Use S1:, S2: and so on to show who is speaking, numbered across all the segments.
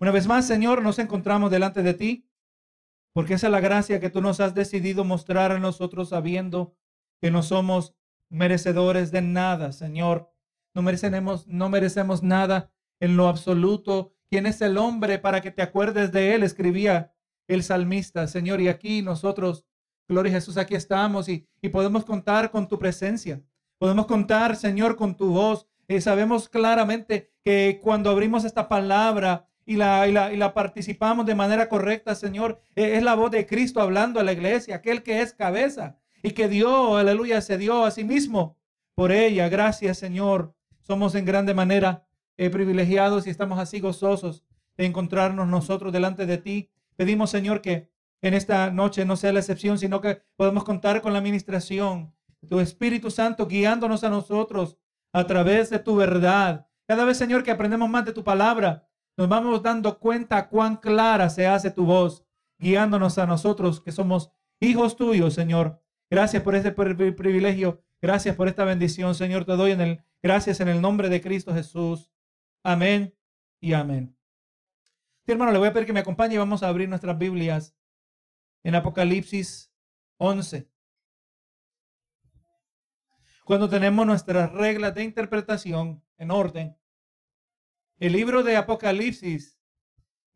S1: Una vez más, Señor, nos encontramos delante de ti, porque esa es la gracia que tú nos has decidido mostrar a nosotros sabiendo que no somos merecedores de nada, Señor. No merecemos, nada en lo absoluto. ¿Quién es el hombre para que te acuerdes de él? Escribía el salmista, Señor. Y aquí nosotros, Gloria a Jesús, aquí estamos y, podemos contar con tu presencia. Podemos contar, Señor, con tu voz. y sabemos claramente que cuando abrimos esta palabra y la, y la, y la participamos de manera correcta, Señor, e, es la voz de Cristo hablando a la iglesia, aquel que es cabeza y que dio, aleluya, se dio a sí mismo por ella. Gracias, Señor. Somos en grande manera eh, privilegiados y estamos así gozosos de encontrarnos nosotros delante de ti. Pedimos, Señor, que en esta noche no sea la excepción, sino que podemos contar con la administración de tu Espíritu Santo guiándonos a nosotros a través de tu verdad. Cada vez, Señor, que aprendemos más de tu palabra, nos vamos dando cuenta cuán clara se hace tu voz, guiándonos a nosotros que somos hijos tuyos, Señor. Gracias por este privilegio. Gracias por esta bendición, Señor. Te doy en el gracias en el nombre de Cristo Jesús. Amén y amén. Hermano, le voy a pedir que me acompañe y vamos a abrir nuestras Biblias en Apocalipsis 11. Cuando tenemos nuestras reglas de interpretación en orden, el libro de Apocalipsis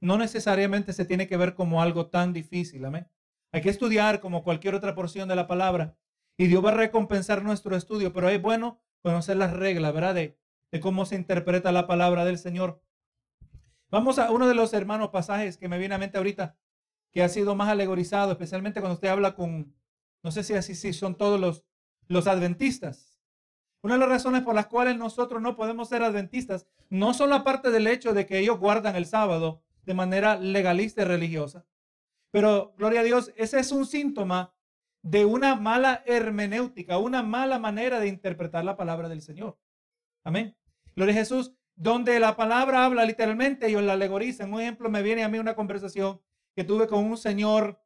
S1: no necesariamente se tiene que ver como algo tan difícil. Amén. Hay que estudiar como cualquier otra porción de la palabra y Dios va a recompensar nuestro estudio, pero es bueno conocer las reglas, ¿verdad? De, cómo se interpreta la palabra del Señor. Vamos a uno de los hermanos pasajes que me viene a mente ahorita, que ha sido más alegorizado, especialmente cuando usted habla con, no sé si así sí, son todos los, los adventistas. Una de las razones por las cuales nosotros no podemos ser adventistas, no solo aparte del hecho de que ellos guardan el sábado de manera legalista y religiosa, pero, gloria a Dios, ese es un síntoma de una mala hermenéutica, una mala manera de interpretar la palabra del Señor. Amén. Gloria a Jesús, donde la palabra habla literalmente, ellos la alegorizan. Un ejemplo, me viene a mí una conversación que tuve con un señor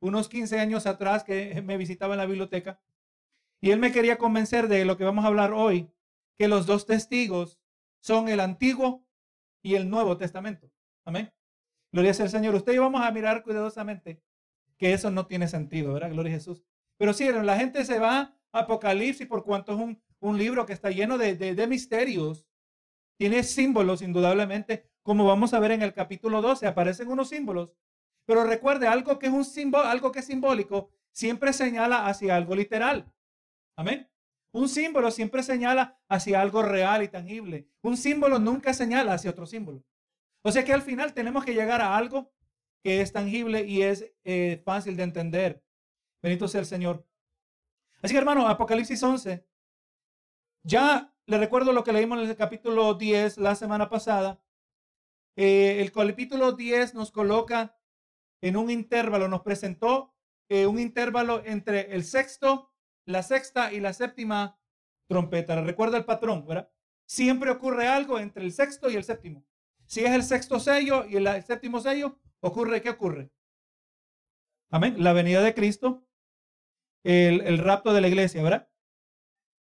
S1: unos 15 años atrás que me visitaba en la biblioteca. Y él me quería convencer de lo que vamos a hablar hoy, que los dos testigos son el Antiguo y el Nuevo Testamento. Amén. Gloria al Señor. Usted vamos a mirar cuidadosamente que eso no tiene sentido, ¿verdad? Gloria a Jesús. Pero sí, la gente se va a Apocalipsis por cuanto es un, libro que está lleno de, misterios. Tiene símbolos, indudablemente, como vamos a ver en el capítulo 12, aparecen unos símbolos. Pero recuerde, algo que es un algo que es simbólico, siempre señala hacia algo literal. Amén. Un símbolo siempre señala hacia algo real y tangible. Un símbolo nunca señala hacia otro símbolo. O sea que al final tenemos que llegar a algo que es tangible y es eh, fácil de entender. Bendito sea el Señor. Así que hermano, Apocalipsis 11. Ya le recuerdo lo que leímos en el capítulo 10 la semana pasada. Eh, el capítulo 10 nos coloca en un intervalo, nos presentó eh, un intervalo entre el sexto, la sexta y la séptima trompeta. Recuerda el patrón, ¿verdad? Siempre ocurre algo entre el sexto y el séptimo. Si es el sexto sello y el, séptimo sello, ocurre, ¿qué ocurre? Amén. La venida de Cristo, el, el rapto de la iglesia, ¿verdad?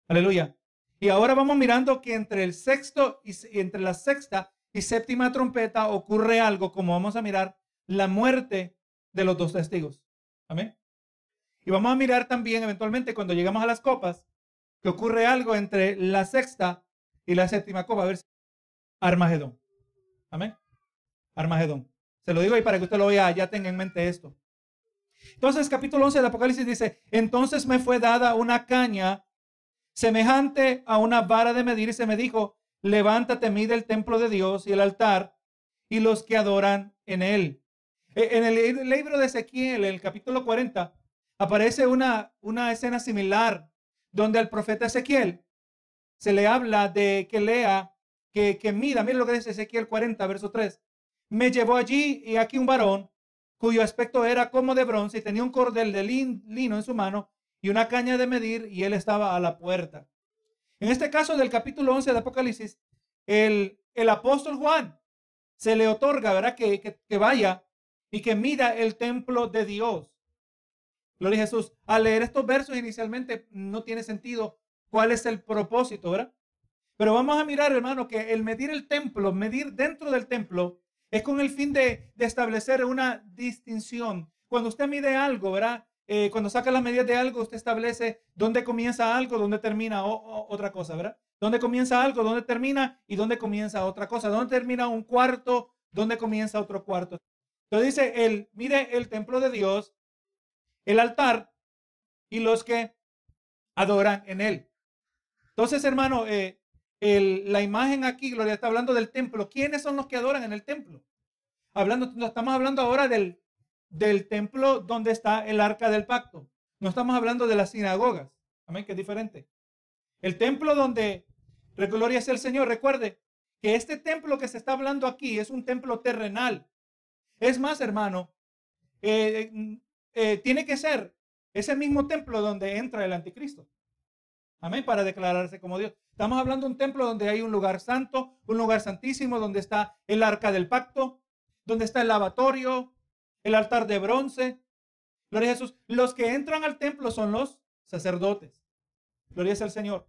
S1: Aleluya. Y ahora vamos mirando que entre el sexto y, y entre la sexta y séptima trompeta ocurre algo, como vamos a mirar, la muerte de los dos testigos. Amén. Y vamos a mirar también eventualmente cuando llegamos a las copas, que ocurre algo entre la sexta y la séptima copa. A ver, Armagedón. Amén. Armagedón. Se lo digo ahí para que usted lo vea, ya tenga en mente esto. Entonces, capítulo 11 de Apocalipsis dice, entonces me fue dada una caña semejante a una vara de medir y se me dijo, levántate, mide el templo de Dios y el altar y los que adoran en él. E, en el libro de Ezequiel, el capítulo 40, aparece una, una escena similar donde al profeta Ezequiel se le habla de que lea que, que mida, mire lo que dice Ezequiel 40, verso 3. Me llevó allí y aquí un varón cuyo aspecto era como de bronce y tenía un cordel de lino en su mano y una caña de medir y él estaba a la puerta. En este caso del capítulo 11 de Apocalipsis, el, el apóstol Juan se le otorga, ¿verdad? Que, que vaya y que mida el templo de Dios. Gloria a Jesús. Al leer estos versos inicialmente no tiene sentido cuál es el propósito, ¿verdad? Pero vamos a mirar, hermano, que el medir el templo, medir dentro del templo, Es con el fin de, establecer una distinción. Cuando usted mide algo, ¿verdad? Eh, cuando saca las medidas de algo, usted establece dónde comienza algo, dónde termina otra cosa, ¿verdad? Dónde comienza algo, dónde termina y dónde comienza otra cosa. Dónde termina un cuarto, dónde comienza otro cuarto. Entonces dice, él mide el templo de Dios, el altar y los que adoran en él. Entonces, hermano, eh, la imagen aquí, Gloria, está hablando del templo. ¿Quiénes son los que adoran en el templo? Hablando, no estamos hablando ahora del, del templo donde está el arca del pacto. No estamos hablando de las sinagogas. Amén, que es diferente. El templo donde, gloria es el Señor. Recuerde que este templo que se está hablando aquí es un templo terrenal. Es más, hermano, eh, eh, tiene que ser ese mismo templo donde entra el anticristo. Amén, para declararse como Dios. Estamos hablando de un templo donde hay un lugar santo, un lugar santísimo, donde está el arca del pacto, donde está el lavatorio, el altar de bronce. Gloria a Jesús. Los que entran al templo son los sacerdotes. Gloria al Señor.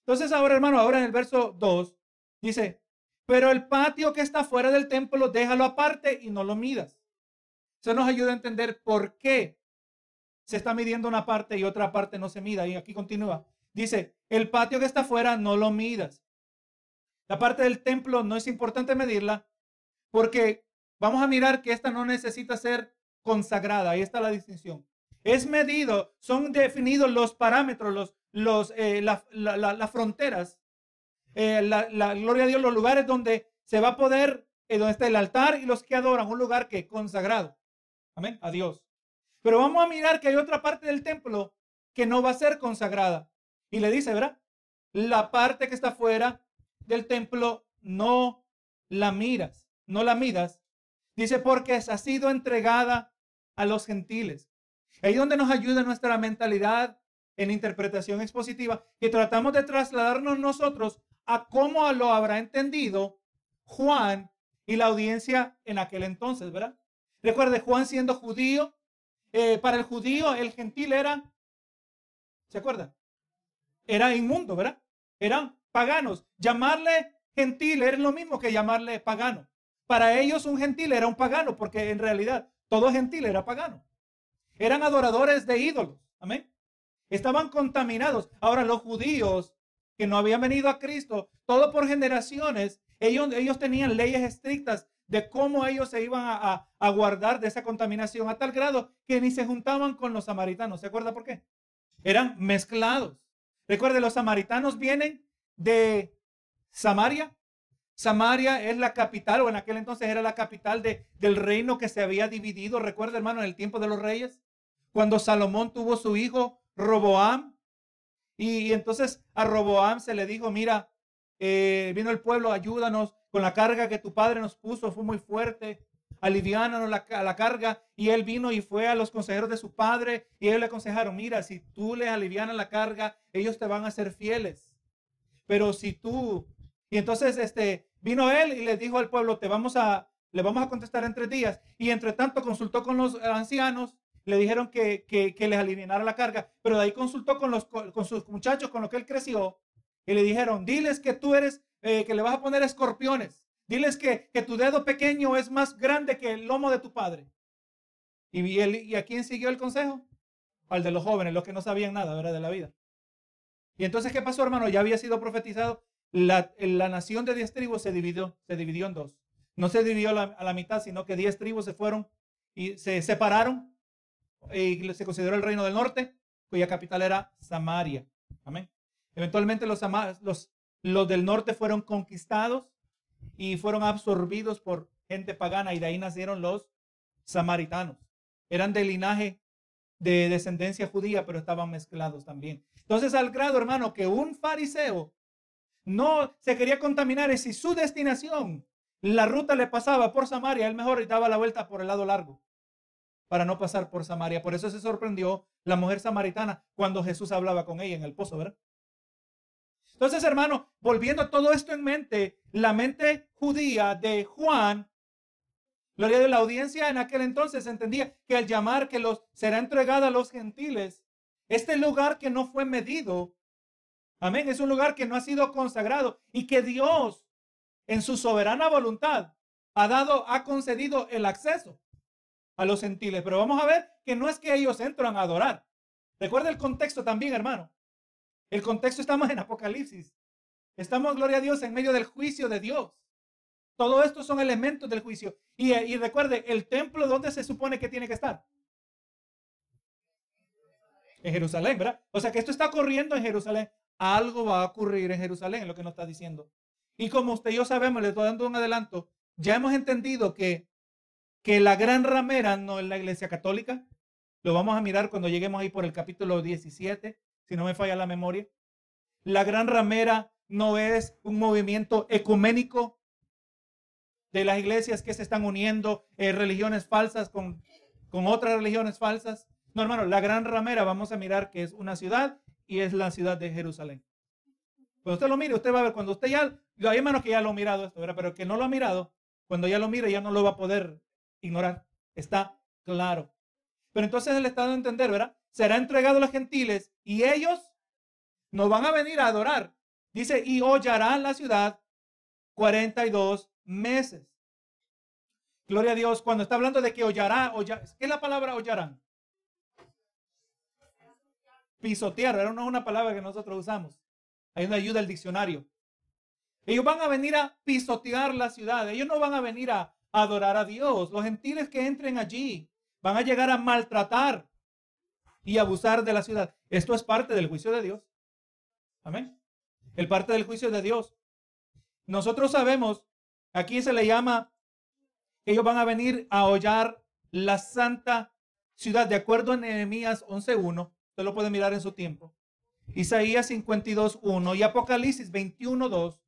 S1: Entonces ahora, hermano, ahora en el verso 2 dice, pero el patio que está fuera del templo, déjalo aparte y no lo midas. Eso nos ayuda a entender por qué se está midiendo una parte y otra parte no se mida. Y aquí continúa. Dice, el patio que está afuera no lo midas. La parte del templo no es importante medirla porque vamos a mirar que esta no necesita ser consagrada. Ahí está la distinción. Es medido, son definidos los parámetros, los, los, eh, las fronteras, eh, la, gloria a Dios, los lugares donde se va a poder, eh, donde está el altar y los que adoran, un lugar que consagrado. Amén, a Dios. Pero vamos a mirar que hay otra parte del templo que no va a ser consagrada. Y le dice, ¿verdad? La parte que está fuera del templo no la miras, no la miras. Dice, porque ha sido entregada a los gentiles. Ahí donde nos ayuda nuestra mentalidad en interpretación expositiva, que tratamos de trasladarnos nosotros a cómo lo habrá entendido Juan y la audiencia en aquel entonces, ¿verdad? Recuerde, Juan siendo judío, eh, para el judío el gentil era, ¿se acuerda? era inmundo, ¿verdad? Eran paganos. Llamarle gentil era lo mismo que llamarle pagano. Para ellos un gentil era un pagano, porque en realidad todo gentil era pagano. Eran adoradores de ídolos. Amén. Estaban contaminados. Ahora los judíos que no habían venido a Cristo, todo por generaciones, ellos, ellos tenían leyes estrictas de cómo ellos se iban a, a, guardar de esa contaminación a tal grado que ni se juntaban con los samaritanos. ¿Se acuerda por qué? Eran mezclados. Recuerde, los samaritanos vienen de Samaria. Samaria es la capital, o en aquel entonces era la capital de, del reino que se había dividido. Recuerda, hermano, en el tiempo de los reyes, cuando Salomón tuvo su hijo Roboam. Y, entonces a Roboam se le dijo, mira, eh, vino el pueblo, ayúdanos con la carga que tu padre nos puso, fue muy fuerte aliviánanos la, la carga. Y él vino y fue a los consejeros de su padre y ellos le aconsejaron, mira, si tú les alivianas la carga, ellos te van a ser fieles. Pero si tú... Y entonces este, vino él y le dijo al pueblo, te vamos a, le vamos a contestar en tres días. Y entre tanto consultó con los ancianos, le dijeron que, que, les aliviara la carga, pero de ahí consultó con, los, con sus muchachos con los que él creció y le dijeron, diles que tú eres, eh, que le vas a poner escorpiones Diles que, tu dedo pequeño es más grande que el lomo de tu padre. ¿Y, y a quién siguió el consejo? Al de los jóvenes, los que no sabían nada de la vida. Y entonces, ¿qué pasó, hermano? Ya había sido profetizado. La, la nación de diez tribus se dividió, se dividió en dos. No se dividió a la mitad, sino que diez tribus se fueron y se separaron y se consideró el reino del norte, cuya capital era Samaria. Amén. Eventualmente los, los, los del norte fueron conquistados y fueron absorbidos por gente pagana y de ahí nacieron los samaritanos. Eran de linaje de descendencia judía, pero estaban mezclados también. Entonces, al grado, hermano, que un fariseo no se quería contaminar y si su destinación, la ruta le pasaba por Samaria, él mejor daba la vuelta por el lado largo para no pasar por Samaria. Por eso se sorprendió la mujer samaritana cuando Jesús hablaba con ella en el pozo, ¿verdad? Entonces, hermano, volviendo todo esto en mente, la mente judía de Juan, gloria de la audiencia en aquel entonces entendía que al llamar que los será entregada a los gentiles, este lugar que no fue medido, amén, es un lugar que no ha sido consagrado y que Dios en su soberana voluntad ha dado, ha concedido el acceso a los gentiles. Pero vamos a ver que no es que ellos entran a adorar. Recuerda el contexto también, hermano. El contexto estamos en Apocalipsis. Estamos, gloria a Dios, en medio del juicio de Dios. Todo esto son elementos del juicio. Y, y recuerde, el templo, ¿dónde se supone que tiene que estar? En Jerusalén, ¿verdad? O sea que esto está ocurriendo en Jerusalén. Algo va a ocurrir en Jerusalén, es lo que nos está diciendo. Y como usted y yo sabemos, le estoy dando un adelanto, ya hemos entendido que, que la gran ramera no es la iglesia católica. Lo vamos a mirar cuando lleguemos ahí por el capítulo 17, si no me falla la memoria. La gran ramera no es un movimiento ecuménico de las iglesias que se están uniendo en religiones falsas con, con otras religiones falsas. No, hermano, la gran ramera vamos a mirar que es una ciudad y es la ciudad de Jerusalén. Cuando usted lo mire, usted va a ver, cuando usted ya, hay hermanos que ya lo han mirado esto, ¿verdad? pero que no lo ha mirado, cuando ya lo mire ya no lo va a poder ignorar. Está claro. Pero entonces el Estado de entender, ¿verdad? Será entregado a los gentiles y ellos nos van a venir a adorar. Dice, y hollarán la ciudad 42 meses. Gloria a Dios. Cuando está hablando de que hollará, ¿qué es la palabra hollarán? Pisotear, es una palabra que nosotros usamos. Hay una ayuda al diccionario. Ellos van a venir a pisotear la ciudad. Ellos no van a venir a adorar a Dios. Los gentiles que entren allí van a llegar a maltratar y abusar de la ciudad. Esto es parte del juicio de Dios. Amén. El parte del juicio de Dios. Nosotros sabemos, aquí se le llama, ellos van a venir a hollar la santa ciudad, de acuerdo a Nehemías 11.1. Usted lo puede mirar en su tiempo. Isaías 52.1 y Apocalipsis 21.2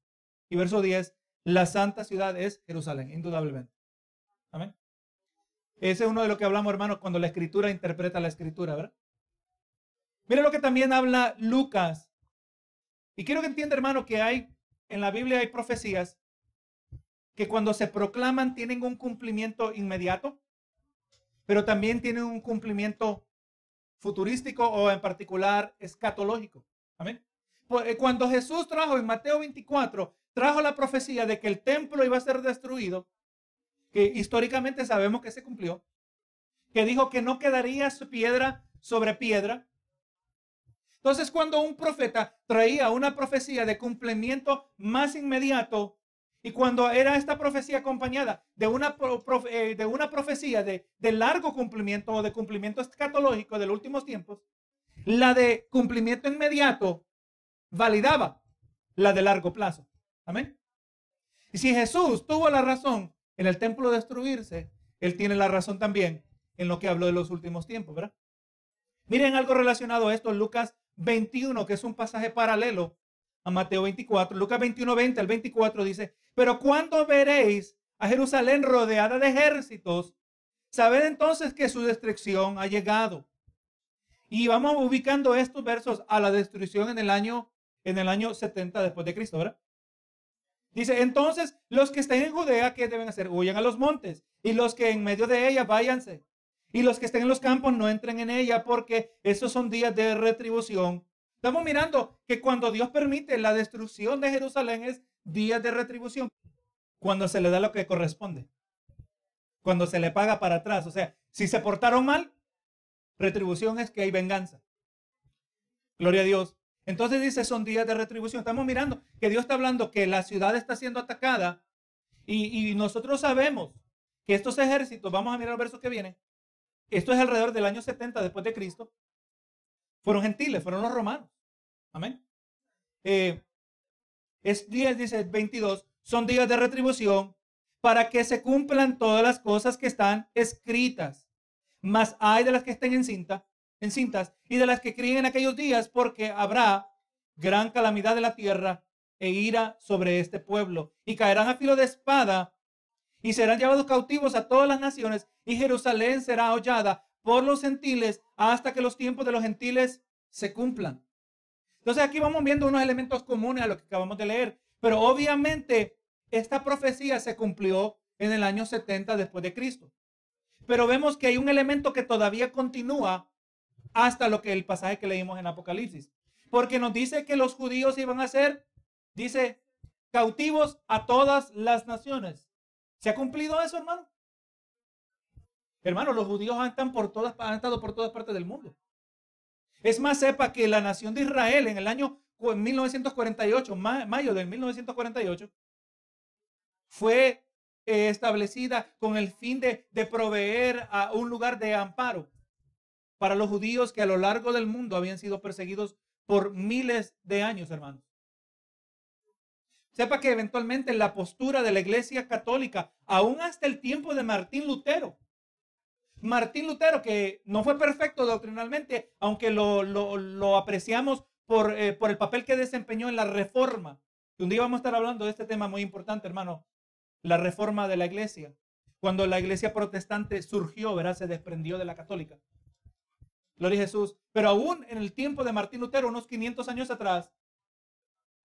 S1: y verso 10. La santa ciudad es Jerusalén, indudablemente. Amén. Ese es uno de lo que hablamos, hermanos, cuando la escritura interpreta la escritura, ¿verdad? Mire lo que también habla Lucas. Y quiero que entienda, hermano, que hay, en la Biblia hay profecías que cuando se proclaman tienen un cumplimiento inmediato, pero también tienen un cumplimiento futurístico o en particular escatológico. Amén. Pues, eh, cuando Jesús trajo en Mateo 24, trajo la profecía de que el templo iba a ser destruido, que históricamente sabemos que se cumplió, que dijo que no quedaría su piedra sobre piedra. Entonces, cuando un profeta traía una profecía de cumplimiento más inmediato, y cuando era esta profecía acompañada de una, eh, de una profecía de, largo cumplimiento o de cumplimiento escatológico de los últimos tiempos, la de cumplimiento inmediato validaba la de largo plazo. Amén. Y si Jesús tuvo la razón en el templo destruirse, Él tiene la razón también en lo que habló de los últimos tiempos, ¿verdad? Miren algo relacionado a esto, Lucas 21, que es un pasaje paralelo a Mateo 24. Lucas 21, 20 al 24 dice, pero cuando veréis a Jerusalén rodeada de ejércitos, sabed entonces que su destrucción ha llegado. Y vamos ubicando estos versos a la destrucción en el año, en el año 70 después de Cristo, ¿verdad? Dice, entonces los que estén en Judea, ¿qué deben hacer? Huyan a los montes. Y los que en medio de ella, váyanse. Y los que estén en los campos, no entren en ella, porque esos son días de retribución. Estamos mirando que cuando Dios permite la destrucción de Jerusalén es días de retribución. Cuando se le da lo que corresponde. Cuando se le paga para atrás. O sea, si se portaron mal, retribución es que hay venganza. Gloria a Dios. Entonces dice, son días de retribución. Estamos mirando que Dios está hablando que la ciudad está siendo atacada y, nosotros sabemos que estos ejércitos, vamos a mirar el verso que viene, esto es alrededor del año 70 después de Cristo, fueron gentiles, fueron los romanos. Amén. Eh, es días, dice 22, son días de retribución para que se cumplan todas las cosas que están escritas. Más hay de las que estén en cinta, en cintas y de las que críen en aquellos días, porque habrá gran calamidad de la tierra e ira sobre este pueblo. Y caerán a filo de espada y serán llevados cautivos a todas las naciones y Jerusalén será hollada por los gentiles hasta que los tiempos de los gentiles se cumplan. Entonces aquí vamos viendo unos elementos comunes a lo que acabamos de leer, pero obviamente esta profecía se cumplió en el año 70 después de Cristo. Pero vemos que hay un elemento que todavía continúa hasta lo que el pasaje que leímos en Apocalipsis. Porque nos dice que los judíos iban a ser, dice, cautivos a todas las naciones. ¿Se ha cumplido eso, hermano? Hermano, los judíos han, estado por todas partes del mundo. Es más, sepa que la nación de Israel en el año 1948, mayo de 1948, fue eh, establecida con el fin de, de proveer a un lugar de amparo para los judíos que a lo largo del mundo habían sido perseguidos por miles de años, hermanos. Sepa que eventualmente la postura de la iglesia católica, aún hasta el tiempo de Martín Lutero, Martín Lutero, que no fue perfecto doctrinalmente, aunque lo, apreciamos por, eh, por, el papel que desempeñó en la reforma. un día vamos a estar hablando de este tema muy importante, hermano, la reforma de la iglesia. Cuando la iglesia protestante surgió, verá, se desprendió de la católica. Gloria a Jesús. Pero aún en el tiempo de Martín Lutero, unos 500 años atrás,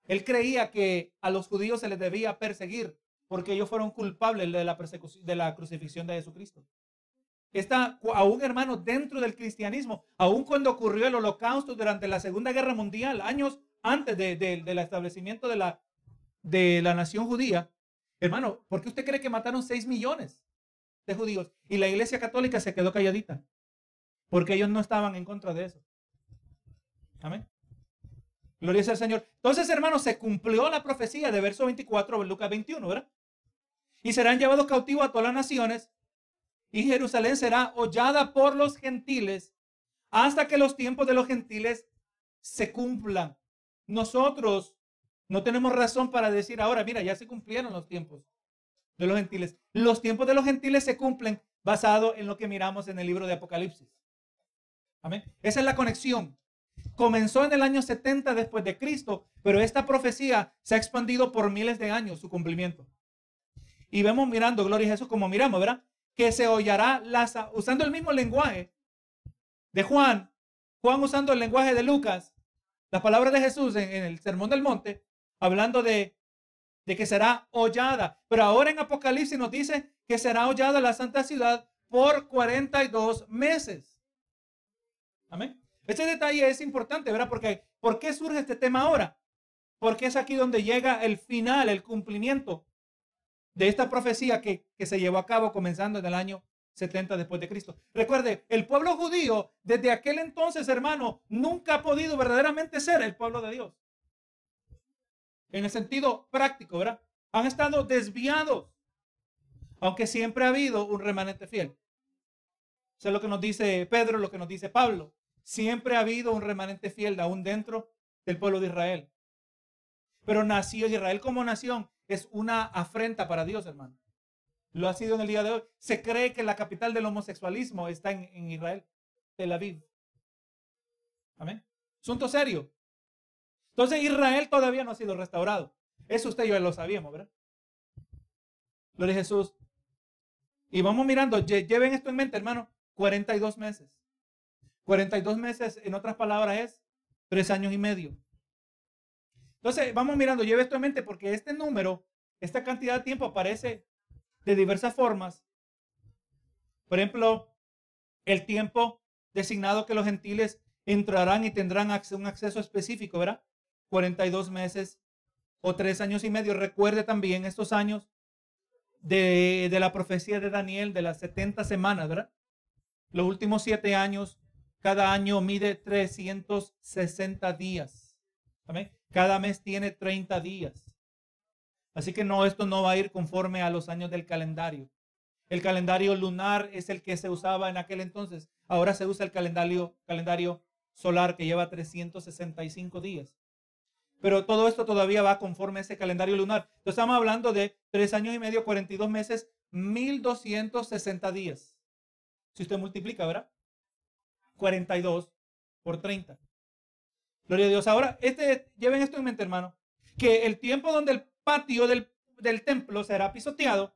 S1: él creía que a los judíos se les debía perseguir porque ellos fueron culpables de la, persecución, de la crucifixión de Jesucristo. Está aún, hermano, dentro del cristianismo, aún cuando ocurrió el holocausto durante la Segunda Guerra Mundial, años antes del de, establecimiento de la, de la nación judía, hermano, ¿por qué usted cree que mataron 6 millones de judíos? Y la iglesia católica se quedó calladita, porque ellos no estaban en contra de eso. Amén. Gloria al Señor. Entonces, hermano, se cumplió la profecía de verso 24 de Lucas 21, ¿verdad? Y serán llevados cautivos a todas las naciones y Jerusalén será hollada por los gentiles hasta que los tiempos de los gentiles se cumplan. Nosotros no tenemos razón para decir ahora, mira, ya se cumplieron los tiempos de los gentiles. Los tiempos de los gentiles se cumplen basado en lo que miramos en el libro de Apocalipsis. Amén. Esa es la conexión. Comenzó en el año 70 después de Cristo, pero esta profecía se ha expandido por miles de años su cumplimiento. Y vemos mirando, gloria a Jesús, como miramos, ¿verdad? Que se hollará las, usando el mismo lenguaje de Juan, Juan usando el lenguaje de Lucas, las palabras de Jesús en, el Sermón del Monte, hablando de, de que será hollada. Pero ahora en Apocalipsis nos dice que será hollada la santa ciudad por 42 meses. Amén. Este detalle es importante, ¿verdad? Porque ¿por qué surge este tema ahora? Porque es aquí donde llega el final, el cumplimiento de esta profecía que, se llevó a cabo comenzando en el año 70 después de Cristo. Recuerde, el pueblo judío desde aquel entonces, hermano, nunca ha podido verdaderamente ser el pueblo de Dios. En el sentido práctico, ¿verdad? Han estado desviados, aunque siempre ha habido un remanente fiel. Eso es lo que nos dice Pedro, lo que nos dice Pablo. Siempre ha habido un remanente fiel aún dentro del pueblo de Israel. Pero nació Israel como nación es una afrenta para Dios, hermano. Lo ha sido en el día de hoy. Se cree que la capital del homosexualismo está en, Israel, Tel Aviv. Amén. Asunto serio. Entonces Israel todavía no ha sido restaurado. Eso usted y yo lo sabíamos, ¿verdad? Gloria a Jesús. Y vamos mirando, lleven esto en mente, hermano, 42 meses. 42 meses, en otras palabras, es tres años y medio. Entonces, vamos mirando, lleve esto en mente porque este número, esta cantidad de tiempo aparece de diversas formas. Por ejemplo, el tiempo designado que los gentiles entrarán y tendrán un acceso específico, ¿verdad? 42 meses o tres años y medio. Recuerde también estos años de, de la profecía de Daniel de las 70 semanas, ¿verdad? Los últimos siete años, cada año mide 360 días. ¿Amén? Cada mes tiene 30 días. Así que no, esto no va a ir conforme a los años del calendario. El calendario lunar es el que se usaba en aquel entonces. Ahora se usa el calendario, calendario solar que lleva 365 días. Pero todo esto todavía va conforme a ese calendario lunar. Entonces estamos hablando de tres años y medio, 42 meses, 1260 días. Si usted multiplica, ¿verdad? 42 por 30. Gloria a Dios. Ahora, este, lleven esto en mente, hermano, que el tiempo donde el patio del, templo será pisoteado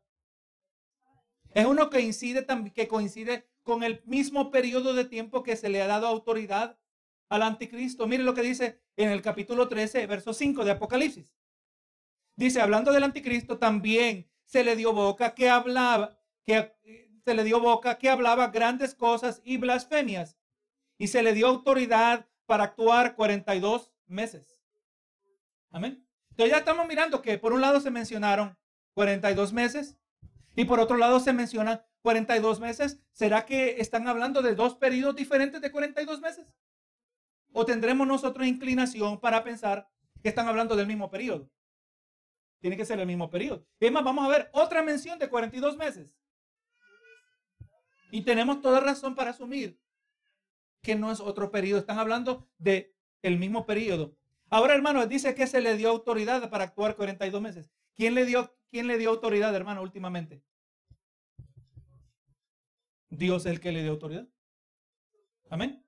S1: es uno que coincide, que coincide con el mismo periodo de tiempo que se le ha dado autoridad al anticristo. Miren lo que dice en el capítulo 13, verso 5 de Apocalipsis. Dice, hablando del anticristo, también se le dio boca que hablaba, que se le dio boca que hablaba grandes cosas y blasfemias. Y se le dio autoridad para actuar 42 meses. Amén. Entonces ya estamos mirando que por un lado se mencionaron 42 meses Y por otro lado se mencionan 42 meses. ¿Será que están hablando de dos periodos diferentes de 42 meses? ¿O tendremos nosotros inclinación para pensar que están hablando del mismo periodo? Tiene que ser el mismo periodo. Es más, vamos a ver otra mención de 42 meses. Y tenemos toda razón para asumir que no es otro periodo. Están hablando de el mismo periodo. Ahora, hermano, dice que se le dio autoridad para actuar 42 meses. ¿Quién le dio, quién le dio autoridad, hermano, últimamente? Dios es el que le dio autoridad. Amén.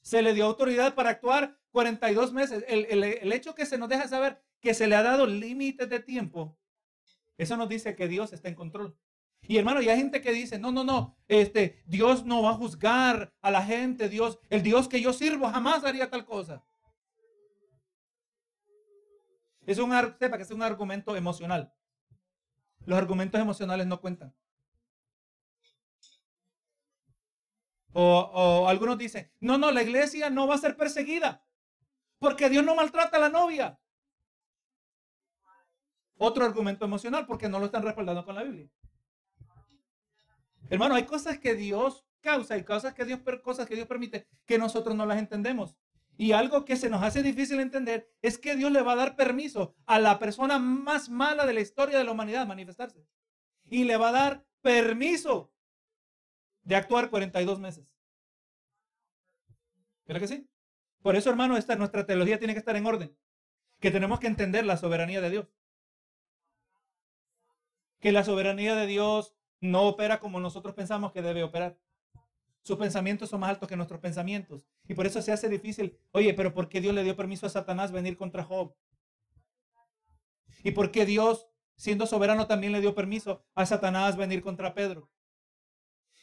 S1: Se le dio autoridad para actuar 42 meses. El, el hecho que se nos deja saber que se le ha dado límites de tiempo, eso nos dice que Dios está en control. Y hermano, y hay gente que dice, no, no, no, este, Dios no va a juzgar a la gente, Dios, el Dios que yo sirvo jamás haría tal cosa. Es un, sepa que es un argumento emocional. Los argumentos emocionales no cuentan. O, o, algunos dicen, no, no, la iglesia no va a ser perseguida porque Dios no maltrata a la novia. Otro argumento emocional porque no lo están respaldando con la Biblia. Hermano, hay cosas que Dios causa y cosas que Dios, cosas que Dios permite que nosotros no las entendemos. Y algo que se nos hace difícil entender es que Dios le va a dar permiso a la persona más mala de la historia de la humanidad manifestarse. Y le va a dar permiso de actuar 42 meses. ¿Verdad que sí? Por eso, hermano, esta, nuestra teología tiene que estar en orden. Que tenemos que entender la soberanía de Dios. Que la soberanía de Dios no opera como nosotros pensamos que debe operar. Sus pensamientos son más altos que nuestros pensamientos. Y por eso se hace difícil. Oye, pero ¿por qué Dios le dio permiso a Satanás venir contra Job? ¿Y por qué Dios, siendo soberano, también le dio permiso a Satanás venir contra Pedro?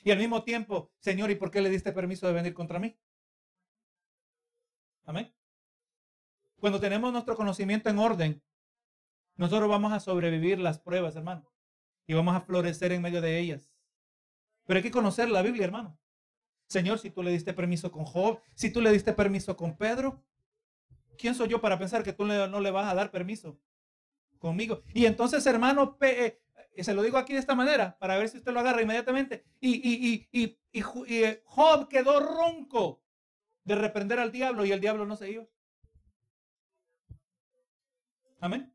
S1: Y al mismo tiempo, Señor, ¿y por qué le diste permiso de venir contra mí? Amén. Cuando tenemos nuestro conocimiento en orden, nosotros vamos a sobrevivir las pruebas, hermano y vamos a florecer en medio de ellas. Pero hay que conocer la Biblia, hermano. Señor, si tú le diste permiso con Job, si tú le diste permiso con Pedro, ¿quién soy yo para pensar que tú no le vas a dar permiso conmigo? Y entonces, hermano, eh, se lo digo aquí de esta manera, para ver si usted lo agarra inmediatamente. Y, y, eh, Job quedó ronco de reprender al diablo y el diablo no se iba. Amén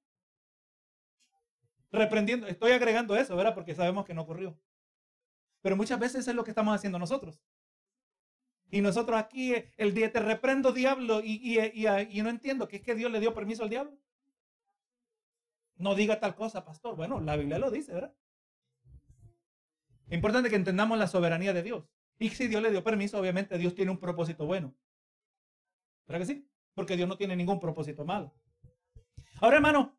S1: reprendiendo. Estoy agregando eso, ¿verdad? Porque sabemos que no ocurrió. Pero muchas veces es lo que estamos haciendo nosotros. Y nosotros aquí, el día te reprendo, diablo, y, y, y, no entiendo que es que Dios le dio permiso al diablo. No diga tal cosa, pastor. Bueno, la Biblia lo dice, ¿verdad? Importante que entendamos la soberanía de Dios. Y si Dios le dio permiso, obviamente Dios tiene un propósito bueno. ¿Verdad que sí? Porque Dios no tiene ningún propósito malo. Ahora, hermano,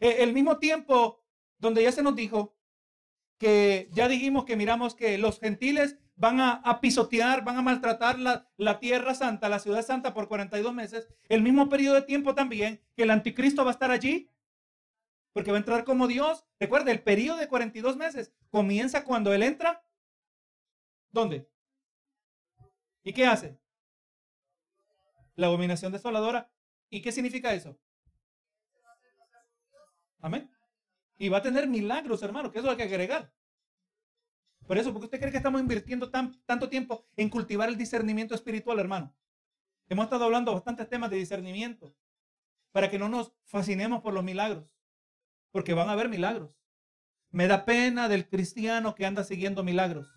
S1: eh, el mismo tiempo donde ya se nos dijo que ya dijimos que miramos que los gentiles van a, pisotear, van a maltratar la, tierra santa, la ciudad santa por 42 meses. El mismo periodo de tiempo también que el anticristo va a estar allí, porque va a entrar como Dios. Recuerda, el periodo de 42 meses comienza cuando él entra. ¿Dónde? ¿Y qué hace? La abominación desoladora. ¿Y qué significa eso? Amén. Y va a tener milagros, hermano, que eso hay que agregar. Por eso, porque usted cree que estamos invirtiendo tanto tiempo en cultivar el discernimiento espiritual, hermano. Hemos estado hablando bastantes temas de discernimiento para que no nos fascinemos por los milagros, porque van a haber milagros. Me da pena del cristiano que anda siguiendo milagros.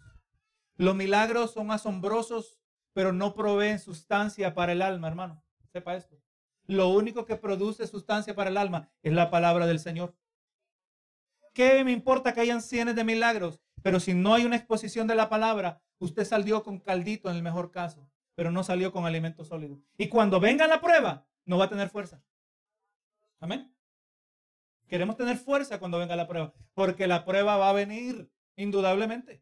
S1: Los milagros son asombrosos, pero no proveen sustancia para el alma, hermano. Sepa esto. Lo único que produce sustancia para el alma es la palabra del Señor. ¿Qué me importa que hayan cientos de milagros? Pero si no hay una exposición de la palabra, usted salió con caldito en el mejor caso, pero no salió con alimento sólido. Y cuando venga la prueba, no va a tener fuerza. Amén. Queremos tener fuerza cuando venga la prueba, porque la prueba va a venir, indudablemente.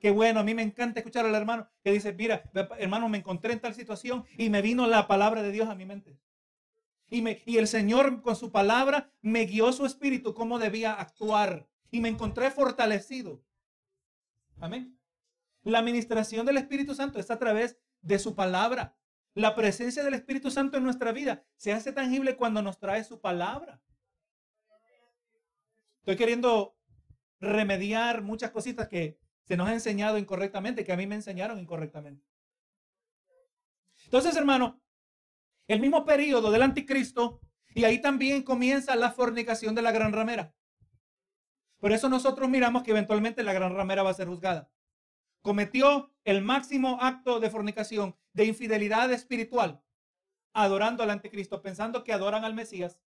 S1: Qué bueno, a mí me encanta escuchar al hermano que dice, mira, hermano, me encontré en tal situación y me vino la palabra de Dios a mi mente. Y, el Señor con su palabra me guió su espíritu cómo debía actuar. Y me encontré fortalecido. Amén. La administración del Espíritu Santo es a través de su palabra. La presencia del Espíritu Santo en nuestra vida se hace tangible cuando nos trae su palabra. Estoy queriendo remediar muchas cositas que se nos ha enseñado incorrectamente, que a mí me enseñaron incorrectamente. Entonces, hermano, el mismo periodo del anticristo, y ahí también comienza la fornicación de la gran ramera. Por eso nosotros miramos que eventualmente la gran ramera va a ser juzgada. Cometió el máximo acto de fornicación, de infidelidad espiritual, adorando al anticristo, pensando que adoran al Mesías,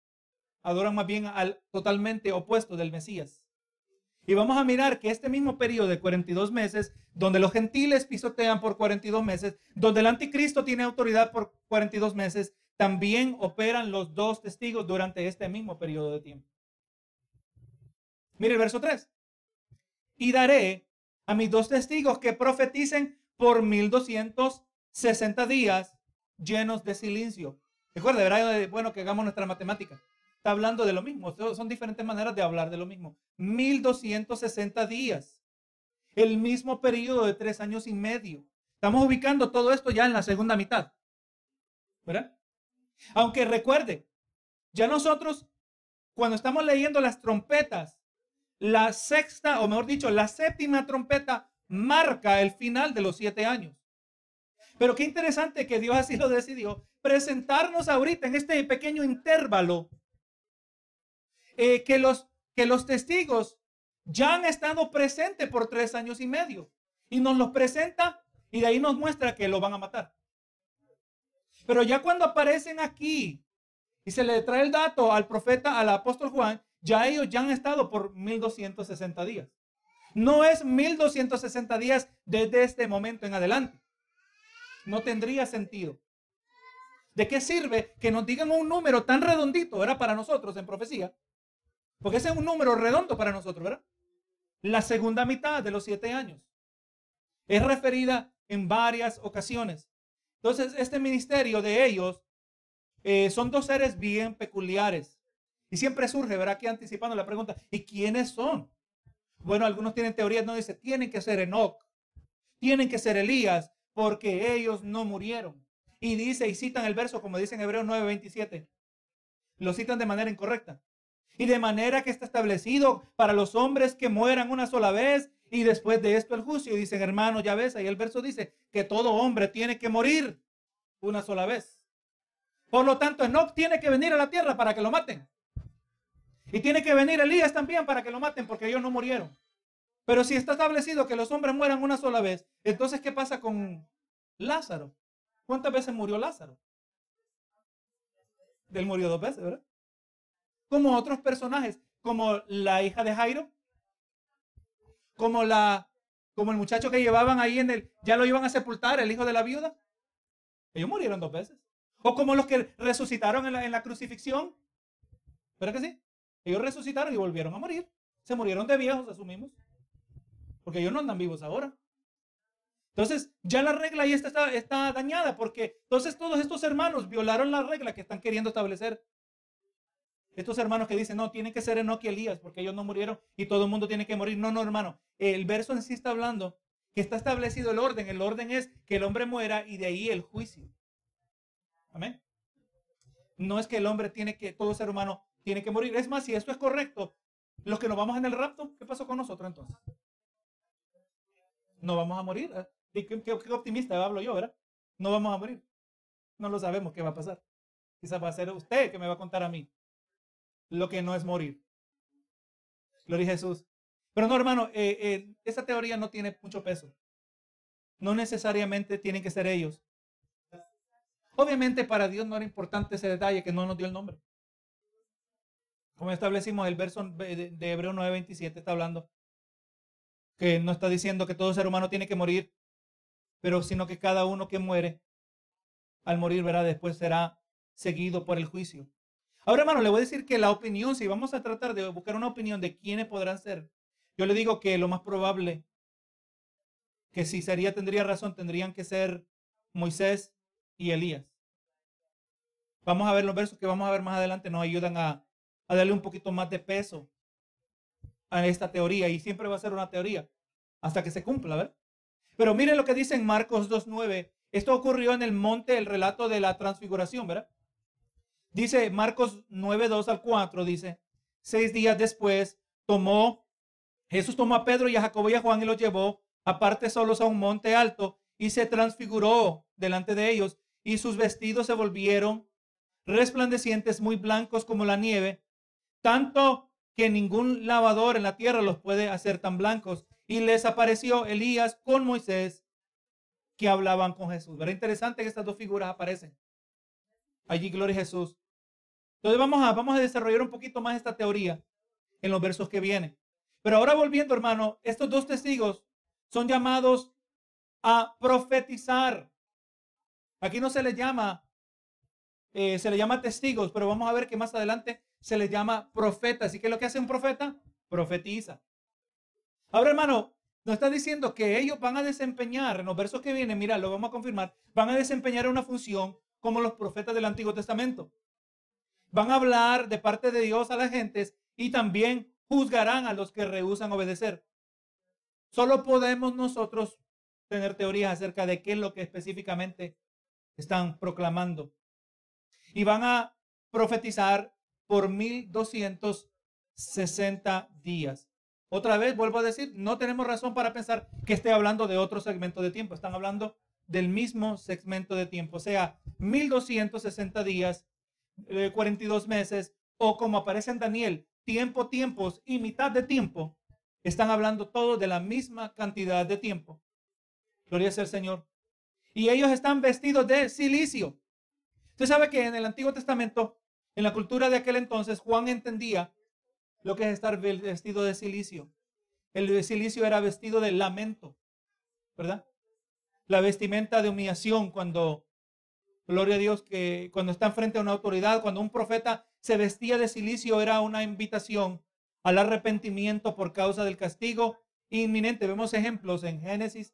S1: adoran más bien al totalmente opuesto del Mesías. Y vamos a mirar que este mismo periodo de 42 meses, donde los gentiles pisotean por 42 meses, donde el anticristo tiene autoridad por 42 meses, también operan los dos testigos durante este mismo periodo de tiempo. Mire el verso 3. Y daré a mis dos testigos que profeticen por 1260 días llenos de silencio. Recuerda, ¿verdad? Bueno, que hagamos nuestra matemática. Está hablando de lo mismo. Son diferentes maneras de hablar de lo mismo. 1260 días. El mismo periodo de tres años y medio. Estamos ubicando todo esto ya en la segunda mitad. ¿Verdad? Aunque recuerde, ya nosotros, cuando estamos leyendo las trompetas, la sexta, o mejor dicho, la séptima trompeta marca el final de los siete años. Pero qué interesante que Dios así lo decidió, presentarnos ahorita en este pequeño intervalo eh, que, los, que los testigos ya han estado presentes por tres años y medio. Y nos los presenta y de ahí nos muestra que lo van a matar. Pero ya cuando aparecen aquí y se le trae el dato al profeta, al apóstol Juan, ya ellos ya han estado por 1260 días. No es 1260 días desde este momento en adelante. No tendría sentido. ¿De qué sirve que nos digan un número tan redondito, era para nosotros en profecía? Porque ese es un número redondo para nosotros, ¿verdad? La segunda mitad de los siete años. Es referida en varias ocasiones. Entonces, este ministerio de ellos eh, son dos seres bien peculiares. Y siempre surge, ¿verdad? Aquí anticipando la pregunta, ¿y quiénes son? Bueno, algunos tienen teorías, no dice, tienen que ser Enoch, tienen que ser Elías, porque ellos no murieron. Y dice, y citan el verso como dice en Hebreos 9:27. Lo citan de manera incorrecta. Y de manera que está establecido para los hombres que mueran una sola vez y después de esto el juicio. Dicen, hermano, ya ves, ahí el verso dice que todo hombre tiene que morir una sola vez. Por lo tanto, Enoch tiene que venir a la tierra para que lo maten. Y tiene que venir Elías también para que lo maten porque ellos no murieron. Pero si está establecido que los hombres mueran una sola vez, entonces ¿qué pasa con Lázaro? ¿Cuántas veces murió Lázaro? Él murió dos veces, ¿verdad? Como otros personajes, como la hija de Jairo, como la como el muchacho que llevaban ahí en el ya lo iban a sepultar, el hijo de la viuda. Ellos murieron dos veces. O como los que resucitaron en la, en la crucifixión. ¿Verdad que sí? Ellos resucitaron y volvieron a morir. Se murieron de viejos, asumimos. Porque ellos no andan vivos ahora. Entonces, ya la regla ahí está, está, dañada porque entonces todos estos hermanos violaron la regla que están queriendo establecer. Estos hermanos que dicen, no, tienen que ser Enoch y Elías porque ellos no murieron y todo el mundo tiene que morir. No, no, hermano. El verso en sí está hablando que está establecido el orden. El orden es que el hombre muera y de ahí el juicio. Amén. No es que el hombre tiene que, todo ser humano tiene que morir. Es más, si esto es correcto, los que nos vamos en el rapto, ¿qué pasó con nosotros entonces? No vamos a morir. ¿eh? ¿Qué, optimista hablo yo, verdad? No vamos a morir. No lo sabemos qué va a pasar. Quizás va a ser usted que me va a contar a mí lo que no es morir. Gloria a Jesús. Pero no, hermano, eh, eh, esa teoría no tiene mucho peso. No necesariamente tienen que ser ellos. Obviamente para Dios no era importante ese detalle que no nos dio el nombre. Como establecimos, el verso de, Hebreo 9:27 está hablando que no está diciendo que todo ser humano tiene que morir, pero sino que cada uno que muere, al morir, verá, después será seguido por el juicio. Ahora, hermano, le voy a decir que la opinión, si vamos a tratar de buscar una opinión de quiénes podrán ser, yo le digo que lo más probable, que si sería, tendría razón, tendrían que ser Moisés y Elías. Vamos a ver los versos que vamos a ver más adelante, nos ayudan a, darle un poquito más de peso a esta teoría y siempre va a ser una teoría hasta que se cumpla, ¿verdad? Pero miren lo que dice en Marcos 2.9. Esto ocurrió en el monte, el relato de la transfiguración, ¿verdad? Dice Marcos 9.2 al 4, dice, seis días después tomó Jesús tomó a Pedro y a Jacobo y a Juan y los llevó aparte solos a un monte alto y se transfiguró delante de ellos y sus vestidos se volvieron resplandecientes, muy blancos como la nieve, tanto que ningún lavador en la tierra los puede hacer tan blancos. Y les apareció Elías con Moisés que hablaban con Jesús. Verá interesante que estas dos figuras aparecen. Allí, gloria Jesús. Entonces vamos a, vamos a desarrollar un poquito más esta teoría en los versos que vienen. Pero ahora volviendo, hermano, estos dos testigos son llamados a profetizar. Aquí no se les llama, eh, se le llama testigos, pero vamos a ver que más adelante se les llama profeta. Así que lo que hace un profeta, profetiza. Ahora, hermano, nos está diciendo que ellos van a desempeñar, en los versos que vienen, mira, lo vamos a confirmar, van a desempeñar una función como los profetas del Antiguo Testamento. Van a hablar de parte de Dios a las gentes y también juzgarán a los que rehusan obedecer. Solo podemos nosotros tener teorías acerca de qué es lo que específicamente están proclamando. Y van a profetizar por 1260 días. Otra vez, vuelvo a decir, no tenemos razón para pensar que esté hablando de otro segmento de tiempo. Están hablando del mismo segmento de tiempo, o sea, 1260 días, 42 eh, meses, o como aparece en Daniel, tiempo, tiempos y mitad de tiempo. Están hablando todos de la misma cantidad de tiempo. Gloria sea al Señor. Y ellos están vestidos de silicio. Usted sabe que en el Antiguo Testamento en la cultura de aquel entonces, Juan entendía lo que es estar vestido de silicio. El silicio era vestido de lamento, ¿verdad? La vestimenta de humillación cuando, gloria a Dios, que cuando están frente a una autoridad, cuando un profeta se vestía de silicio, era una invitación al arrepentimiento por causa del castigo inminente. Vemos ejemplos en Génesis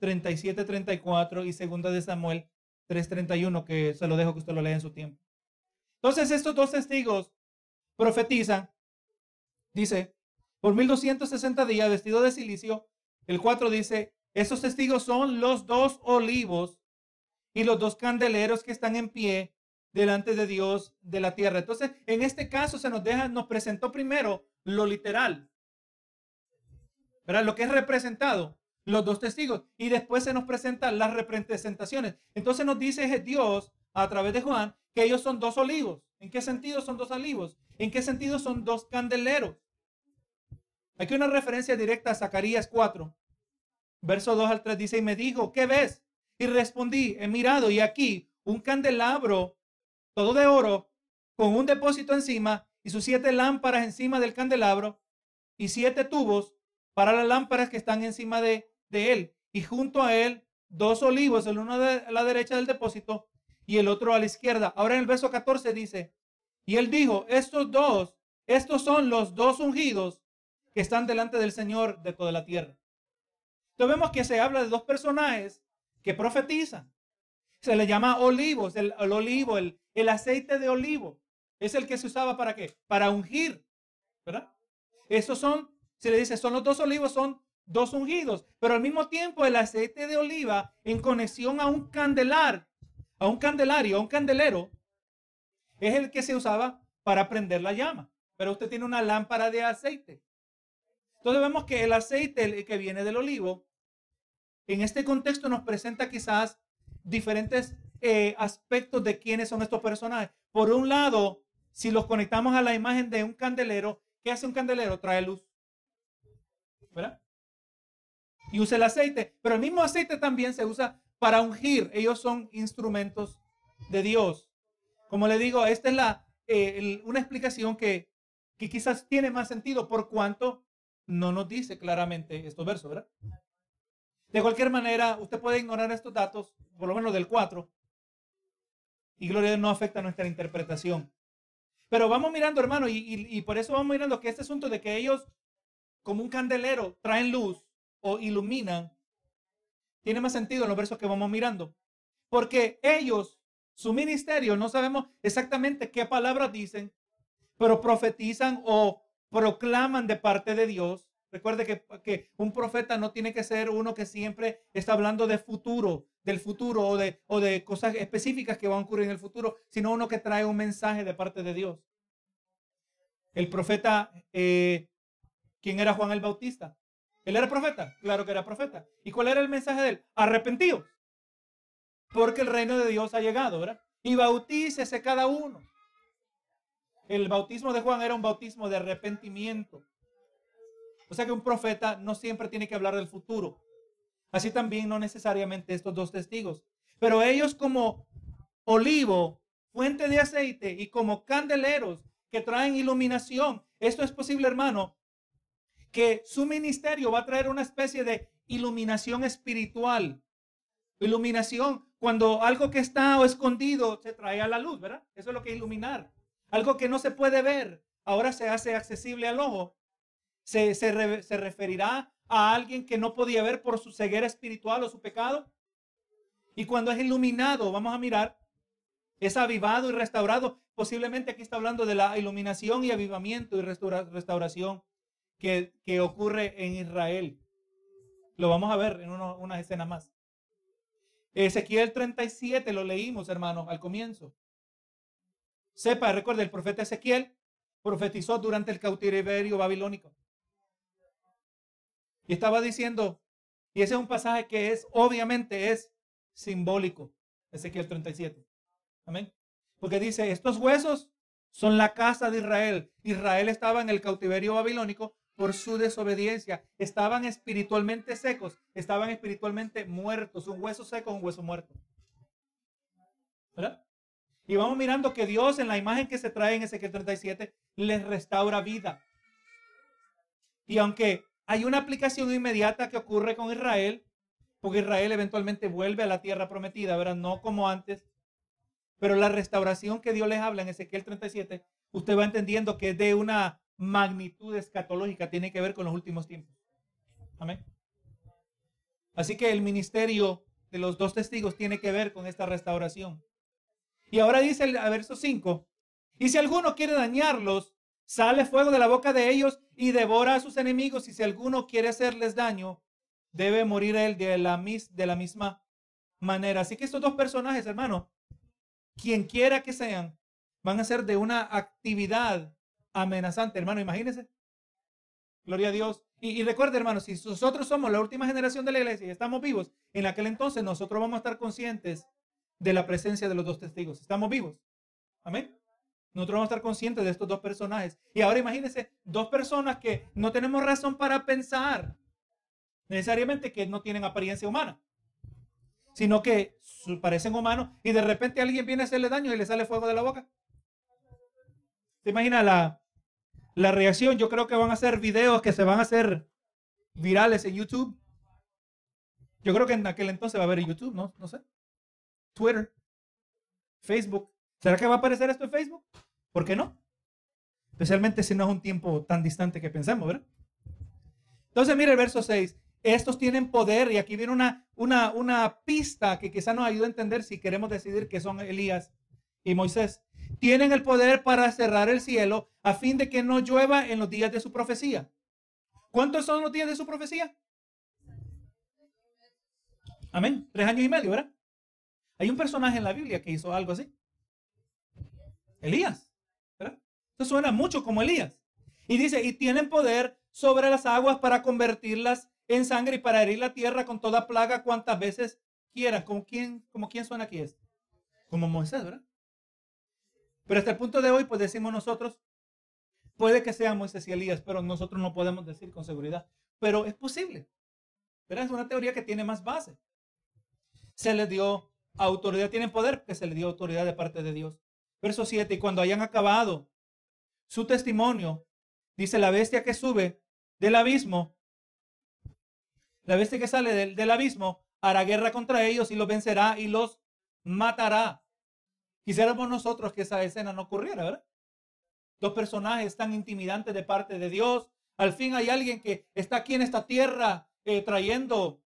S1: 37, 34 y segunda de Samuel 3.31, que se lo dejo que usted lo lea en su tiempo. Entonces estos dos testigos profetizan, dice, por 1260 días vestido de silicio. El 4 dice, esos testigos son los dos olivos y los dos candeleros que están en pie delante de Dios de la tierra. Entonces, en este caso se nos deja, nos presentó primero lo literal, ¿verdad? Lo que es representado, los dos testigos, y después se nos presentan las representaciones. Entonces nos dice Dios a través de Juan que ellos son dos olivos. ¿En qué sentido son dos olivos? ¿En qué sentido son dos candeleros? Aquí una referencia directa a Zacarías 4, verso 2 al 3 dice, y me dijo, ¿qué ves? Y respondí, he mirado y aquí un candelabro todo de oro con un depósito encima y sus siete lámparas encima del candelabro y siete tubos para las lámparas que están encima de, de él. Y junto a él dos olivos, el uno a la derecha del depósito y el otro a la izquierda. Ahora en el verso 14 dice, y él dijo, estos dos, estos son los dos ungidos que están delante del Señor de toda la tierra. Entonces vemos que se habla de dos personajes que profetizan. Se le llama olivos, el, olivo, el, el aceite de olivo. Es el que se usaba para qué? Para ungir, ¿verdad? Esos son, se le dice, son los dos olivos, son dos ungidos, pero al mismo tiempo el aceite de oliva en conexión a un candelar a un candelario, a un candelero, es el que se usaba para prender la llama. Pero usted tiene una lámpara de aceite. Entonces vemos que el aceite que viene del olivo, en este contexto nos presenta quizás diferentes eh, aspectos de quiénes son estos personajes. Por un lado, si los conectamos a la imagen de un candelero, ¿qué hace un candelero? Trae luz. ¿Verdad? Y usa el aceite. Pero el mismo aceite también se usa para ungir. Ellos son instrumentos de Dios. Como le digo, esta es la, eh, una explicación que, que quizás tiene más sentido por cuanto no nos dice claramente estos versos, ¿verdad? De cualquier manera, usted puede ignorar estos datos, por lo menos del 4, y gloria no afecta nuestra interpretación. Pero vamos mirando, hermano, y, por eso vamos mirando que este asunto de que ellos, como un candelero, traen luz o iluminan, tiene más sentido en los versos que vamos mirando. Porque ellos, su ministerio, no sabemos exactamente qué palabras dicen, pero profetizan o proclaman de parte de Dios. Recuerde que, un profeta no tiene que ser uno que siempre está hablando de futuro, del futuro o de, o de cosas específicas que van a ocurrir en el futuro, sino uno que trae un mensaje de parte de Dios. El profeta eh, ¿Quién era Juan el Bautista? ¿Él era profeta? Claro que era profeta. ¿Y cuál era el mensaje de él? Arrepentidos. Porque el reino de Dios ha llegado, ¿verdad? Y bautícese cada uno. El bautismo de Juan era un bautismo de arrepentimiento. O sea que un profeta no siempre tiene que hablar del futuro. Así también no necesariamente estos dos testigos. Pero ellos como olivo, fuente de aceite y como candeleros que traen iluminación. Esto es posible, hermano, que su ministerio va a traer una especie de iluminación espiritual. Iluminación cuando algo que está escondido se trae a la luz, ¿verdad? Eso es lo que iluminar. Algo que no se puede ver, ahora se hace accesible al ojo. Se, se, se referirá a alguien que no podía ver por su ceguera espiritual o su pecado. Y cuando es iluminado, vamos a mirar, es avivado y restaurado. Posiblemente aquí está hablando de la iluminación y avivamiento y restauración que, que, ocurre en Israel. Lo vamos a ver en uno, unas escenas más. Ezequiel 37 lo leímos, hermanos, al comienzo. Sepa, recuerde, el profeta Ezequiel profetizó durante el cautiverio babilónico. Y estaba diciendo, y ese es un pasaje que es, obviamente, es simbólico. Ezequiel 37. Amén. Porque dice, estos huesos son la casa de Israel. Israel estaba en el cautiverio babilónico por su desobediencia. Estaban espiritualmente secos, estaban espiritualmente muertos. Un hueso seco, un hueso muerto. ¿Verdad? Y vamos mirando que Dios en la imagen que se trae en Ezequiel 37 les restaura vida. Y aunque hay una aplicación inmediata que ocurre con Israel, porque Israel eventualmente vuelve a la tierra prometida, ¿verdad? No como antes. Pero la restauración que Dios les habla en Ezequiel 37, usted va entendiendo que es de una magnitud escatológica, tiene que ver con los últimos tiempos. Amén. Así que el ministerio de los dos testigos tiene que ver con esta restauración. Y ahora dice el verso 5, y si alguno quiere dañarlos, sale fuego de la boca de ellos y devora a sus enemigos, y si alguno quiere hacerles daño, debe morir él de la, misma manera. Así que estos dos personajes, hermano, quien quiera que sean, van a ser de una actividad amenazante, hermano, imagínense. Gloria a Dios. Y, y, recuerde, hermano, si nosotros somos la última generación de la iglesia y estamos vivos, en aquel entonces nosotros vamos a estar conscientes de la presencia de los dos testigos. Estamos vivos. Amén. Nosotros vamos a estar conscientes de estos dos personajes. Y ahora imagínense, dos personas que no tenemos razón para pensar necesariamente que no tienen apariencia humana, sino que parecen humanos y de repente alguien viene a hacerle daño y le sale fuego de la boca. ¿Se imagina la, la reacción? Yo creo que van a ser videos que se van a hacer virales en YouTube. Yo creo que en aquel entonces va a haber YouTube, ¿no? No sé. Twitter, Facebook. ¿Será que va a aparecer esto en Facebook? ¿Por qué no? Especialmente si no es un tiempo tan distante que pensamos, ¿verdad? Entonces, mire el verso 6. Estos tienen poder y aquí viene una, una, una pista que quizá nos ayude a entender si queremos decidir que son Elías y Moisés. Tienen el poder para cerrar el cielo a fin de que no llueva en los días de su profecía. ¿Cuántos son los días de su profecía? Amén. Tres años y medio, ¿verdad? Hay un personaje en la Biblia que hizo algo así. Elías. ¿verdad? Eso suena mucho como Elías. Y dice, y tienen poder sobre las aguas para convertirlas en sangre y para herir la tierra con toda plaga cuantas veces quieran. ¿Como quién, como quién suena aquí es? Como Moisés, ¿verdad? Pero hasta el punto de hoy, pues decimos nosotros, puede que sea Moisés y Elías, pero nosotros no podemos decir con seguridad. Pero es posible. Pero es una teoría que tiene más base. Se les dio autoridad, tienen poder, que se les dio autoridad de parte de Dios. Verso 7, y cuando hayan acabado su testimonio, dice la bestia que sube del abismo, la bestia que sale del, abismo, hará guerra contra ellos y los vencerá y los matará. Quisiéramos nosotros que esa escena no ocurriera, ¿verdad? Dos personajes tan intimidantes de parte de Dios. Al fin hay alguien que está aquí en esta tierra eh, trayendo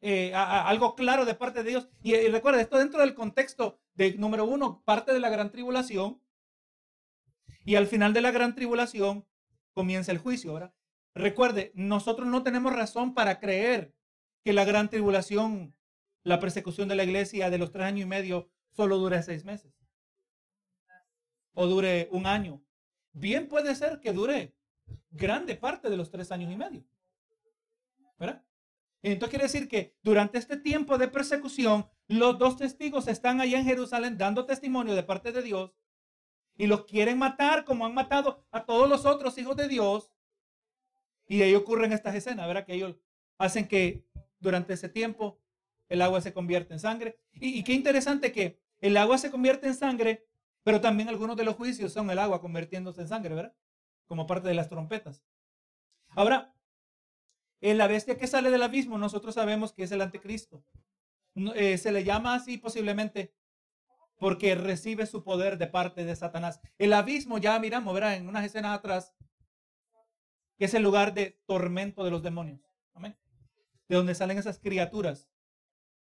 S1: eh, algo claro de parte de Dios. Y, y recuerda, esto dentro del contexto de, número uno, parte de la gran tribulación. Y al final de la gran tribulación comienza el juicio, ¿verdad? Recuerde, nosotros no tenemos razón para creer que la gran tribulación, la persecución de la iglesia de los tres años y medio, solo dure seis meses. O dure un año. Bien puede ser que dure grande parte de los tres años y medio. ¿Verdad? Entonces quiere decir que durante este tiempo de persecución, los dos testigos están allá en Jerusalén dando testimonio de parte de Dios y los quieren matar como han matado a todos los otros hijos de Dios. Y ahí ocurren estas escenas, ¿verdad? Que ellos hacen que durante ese tiempo el agua se convierte en sangre. Y, y qué interesante que el agua se convierte en sangre, pero también algunos de los juicios son el agua convirtiéndose en sangre, ¿verdad? Como parte de las trompetas. Ahora, en la bestia que sale del abismo, nosotros sabemos que es el anticristo. Eh, se le llama así posiblemente porque recibe su poder de parte de Satanás. El abismo, ya miramos, ¿verdad? En unas escenas atrás, que es el lugar de tormento de los demonios. Amén. De donde salen esas criaturas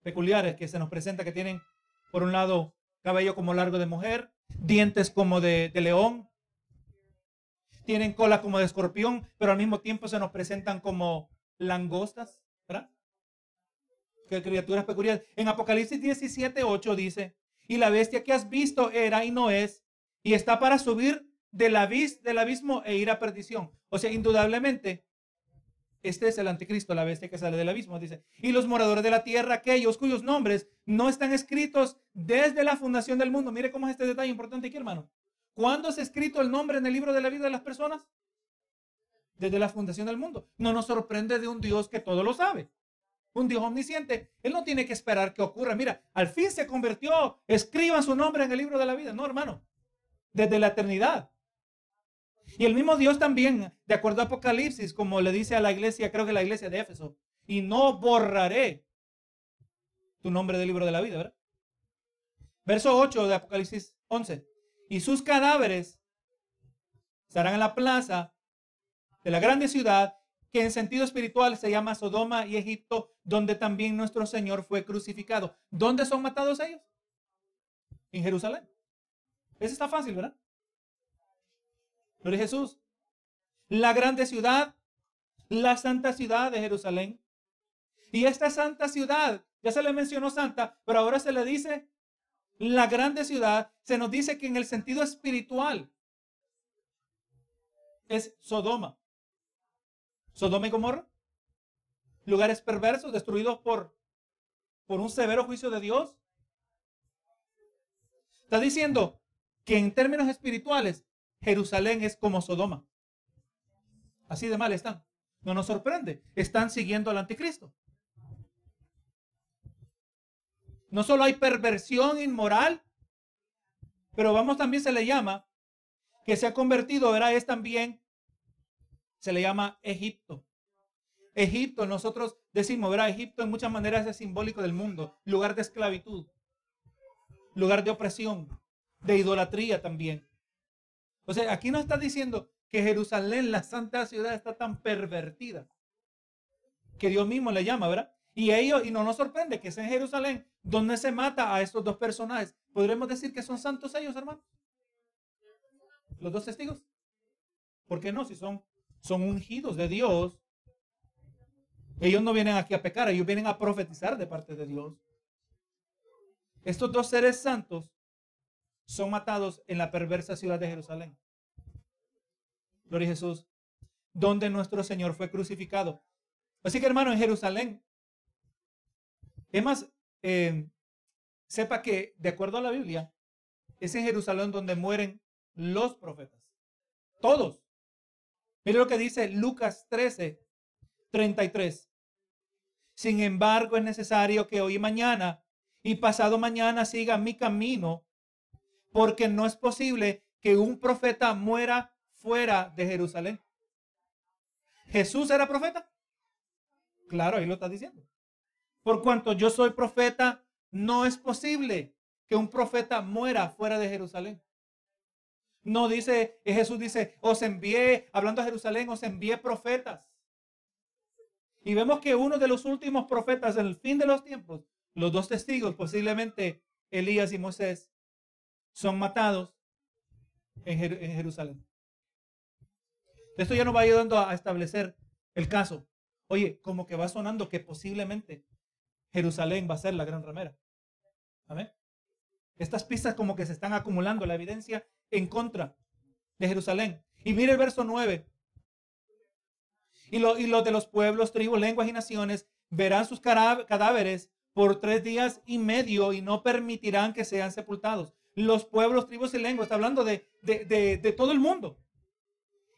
S1: peculiares que se nos presenta, que tienen, por un lado, cabello como largo de mujer, dientes como de, de león, tienen cola como de escorpión, pero al mismo tiempo se nos presentan como langostas, ¿verdad? Que criaturas peculiares. En Apocalipsis 17, 8 dice, y la bestia que has visto era y no es, y está para subir del, abis, del abismo e ir a perdición. O sea, indudablemente, este es el anticristo, la bestia que sale del abismo, dice. Y los moradores de la tierra, aquellos cuyos nombres no están escritos desde la fundación del mundo. Mire cómo es este detalle importante aquí, hermano. ¿Cuándo se ha escrito el nombre en el libro de la vida de las personas? Desde la fundación del mundo. No nos sorprende de un Dios que todo lo sabe. Un Dios omnisciente. Él no tiene que esperar que ocurra. Mira, al fin se convirtió. Escriban su nombre en el libro de la vida. No, hermano. Desde la eternidad. Y el mismo Dios también, de acuerdo a Apocalipsis, como le dice a la iglesia, creo que la iglesia de Éfeso, y no borraré tu nombre del libro de la vida, ¿verdad? Verso 8 de Apocalipsis 11 y sus cadáveres estarán en la plaza de la grande ciudad que en sentido espiritual se llama Sodoma y Egipto, donde también nuestro Señor fue crucificado. ¿Dónde son matados ellos? En Jerusalén. Eso está fácil, ¿verdad? Gloria a Jesús. La grande ciudad, la santa ciudad de Jerusalén. Y esta santa ciudad, ya se le mencionó santa, pero ahora se le dice la grande ciudad, se nos dice que en el sentido espiritual es Sodoma. Sodoma y Gomorra. Lugares perversos destruidos por, por un severo juicio de Dios. Está diciendo que en términos espirituales, Jerusalén es como Sodoma. Así de mal están. No nos sorprende. Están siguiendo al anticristo. No solo hay perversión inmoral, pero vamos también se le llama, que se ha convertido, ahora es también, se le llama Egipto. Egipto, nosotros decimos, verá, Egipto en muchas maneras es simbólico del mundo, lugar de esclavitud, lugar de opresión, de idolatría también. O sea, aquí no está diciendo que Jerusalén, la santa ciudad, está tan pervertida, que Dios mismo le llama, ¿verdad? Y ellos, y no nos sorprende que es en Jerusalén donde se mata a estos dos personajes. ¿Podremos decir que son santos ellos, hermano? Los dos testigos. ¿Por qué no? Si son, son ungidos de Dios. Ellos no vienen aquí a pecar, ellos vienen a profetizar de parte de Dios. Estos dos seres santos son matados en la perversa ciudad de Jerusalén. Gloria a Jesús. Donde nuestro Señor fue crucificado. Así que hermano, en Jerusalén es más, em, sepa que de acuerdo a la Biblia, es en Jerusalén donde mueren los profetas. Todos. Mire lo que dice Lucas 13, 33. Sin embargo, es necesario que hoy y mañana y pasado mañana siga mi camino, porque no es posible que un profeta muera fuera de Jerusalén. ¿Jesús era profeta? Claro, ahí lo está diciendo. Por cuanto yo soy profeta, no es posible que un profeta muera fuera de Jerusalén. No dice, Jesús dice, os envié, hablando a Jerusalén, os envié profetas. Y vemos que uno de los últimos profetas en el fin de los tiempos, los dos testigos, posiblemente Elías y Moisés, son matados en, Jerusalén. Esto ya nos va ayudando a establecer el caso. Oye, como que va sonando que posiblemente Jerusalén va a ser la gran ramera. Amén. Estas pistas como que se están acumulando la evidencia en contra de Jerusalén. Y mire el verso 9 Y, lo, y los de los pueblos, tribus, lenguas y naciones verán sus cadáveres por tres días y medio y no permitirán que sean sepultados. Los pueblos, tribus y lenguas, está hablando de, todo el mundo.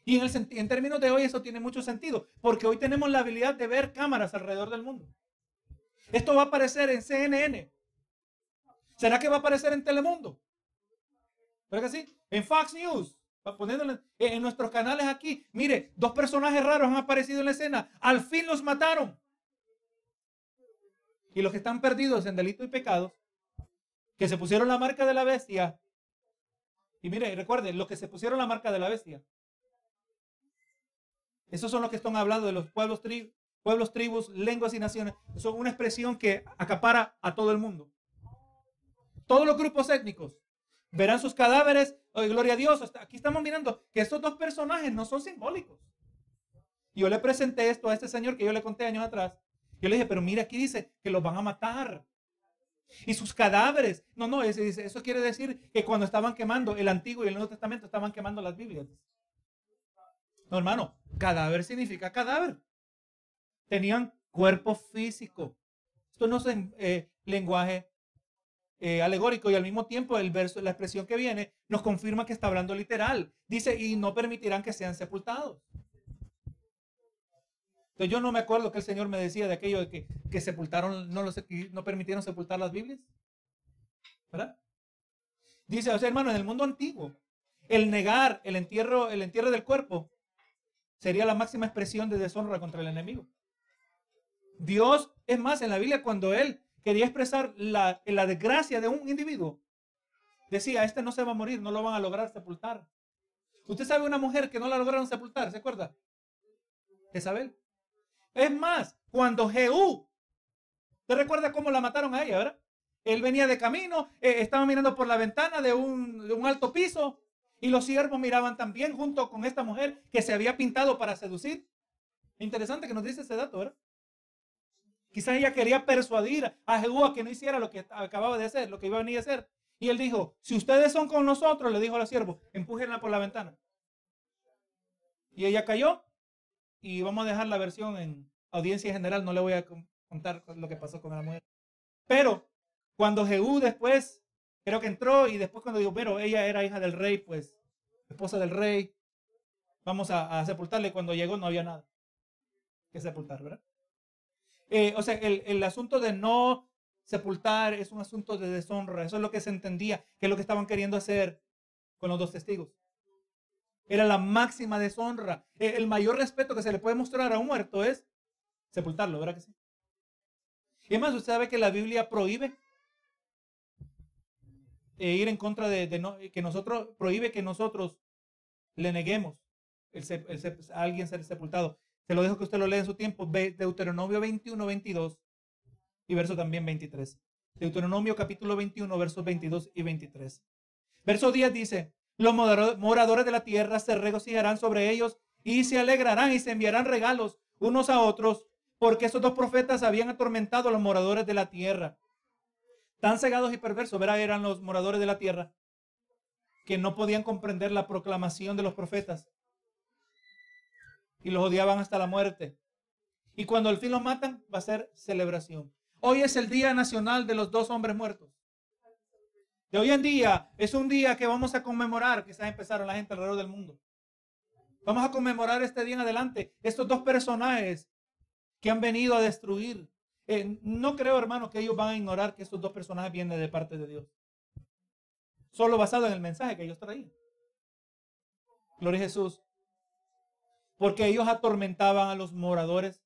S1: Y en, en términos de hoy eso tiene mucho sentido, porque hoy tenemos la habilidad de ver cámaras alrededor del mundo. Esto va a aparecer en CNN. ¿Será que va a aparecer en Telemundo? ¿Verdad que sí? En Fox News. Poniéndole en nuestros canales aquí. Mire, dos personajes raros han aparecido en la escena. Al fin los mataron. Y los que están perdidos en delito y pecados, que se pusieron la marca de la bestia. Y mire, recuerden, los que se pusieron la marca de la bestia. Esos son los que están hablando de los pueblos, pueblos, tribus, lenguas y naciones. Es una expresión que acapara a todo el mundo. Todos los grupos étnicos verán sus cadáveres. Oh, gloria a Dios. Aquí estamos mirando que estos dos personajes no son simbólicos. Yo le presenté esto a este señor que yo le conté años atrás. Yo le dije, pero mira, aquí dice que los van a matar. Y sus cadáveres. No, no, eso quiere decir que cuando estaban quemando el Antiguo y el Nuevo Testamento estaban quemando las Biblias. No, hermano, cadáver significa cadáver. Tenían cuerpo físico. Esto no es eh, lenguaje eh, alegórico y al mismo tiempo el verso, la expresión que viene nos confirma que está hablando literal. Dice, y no permitirán que sean sepultados. Entonces yo no me acuerdo que el Señor me decía de aquello de que, que sepultaron, no, los, no permitieron sepultar las Biblias. ¿Verdad? Dice, o sea, hermano, en el mundo antiguo, el negar el entierro, el entierro del cuerpo sería la máxima expresión de deshonra contra el enemigo. Dios, es más, en la Biblia, cuando Él quería expresar la, desgracia de un individuo, decía, este no se va a morir, no lo van a lograr sepultar. Usted sabe una mujer que no la lograron sepultar, ¿se acuerda? Isabel. Es más, cuando Jehú, ¿te recuerda cómo la mataron a ella, verdad? Él venía de camino, eh, estaba mirando por la ventana de un, alto piso y los siervos miraban también junto con esta mujer que se había pintado para seducir. Interesante que nos dice ese dato, ¿verdad? Quizás ella quería persuadir a Jehú a que no hiciera lo que acababa de hacer, lo que iba a venir a hacer. Y él dijo, si ustedes son con nosotros, le dijo a los siervos, empújenla por la ventana. Y ella cayó y vamos a dejar la versión en audiencia general, no le voy a contar lo que pasó con la mujer. Pero cuando Jehú después, creo que entró y después cuando dijo, pero ella era hija del rey, pues esposa del rey, vamos a, sepultarle. Cuando llegó no había nada que sepultar, ¿verdad? Eh, o sea, el, el asunto de no sepultar es un asunto de deshonra. Eso es lo que se entendía, que es lo que estaban queriendo hacer con los dos testigos. Era la máxima deshonra. Eh, el mayor respeto que se le puede mostrar a un muerto es sepultarlo, ¿verdad que sí? Y además, usted sabe que la Biblia prohíbe eh, ir en contra de, que nosotros, prohíbe que nosotros le neguemos a alguien ser sepultado. Se lo dejo que usted lo lea en su tiempo. Deuteronomio 21, 22 y verso también 23. Deuteronomio capítulo 21, versos 22 y 23. Verso 10 dice, los moradores de la tierra se regocijarán sobre ellos y se alegrarán y se enviarán regalos unos a otros, porque esos dos profetas habían atormentado a los moradores de la tierra. Tan cegados y perversos, eran los moradores de la tierra, que no podían comprender la proclamación de los profetas y los odiaban hasta la muerte. Y cuando al fin los matan, va a ser celebración. Hoy es el Día Nacional de los Dos Hombres Muertos. De hoy en día es un día que vamos a conmemorar, quizás empezaron la gente alrededor del mundo. Vamos a conmemorar este día en adelante estos dos personajes que han venido a destruir. Eh, no creo, hermano, que ellos van a ignorar que estos dos personajes vienen de parte de Dios. Solo basado en el mensaje que ellos traían. Gloria a Jesús. Porque ellos atormentaban a los moradores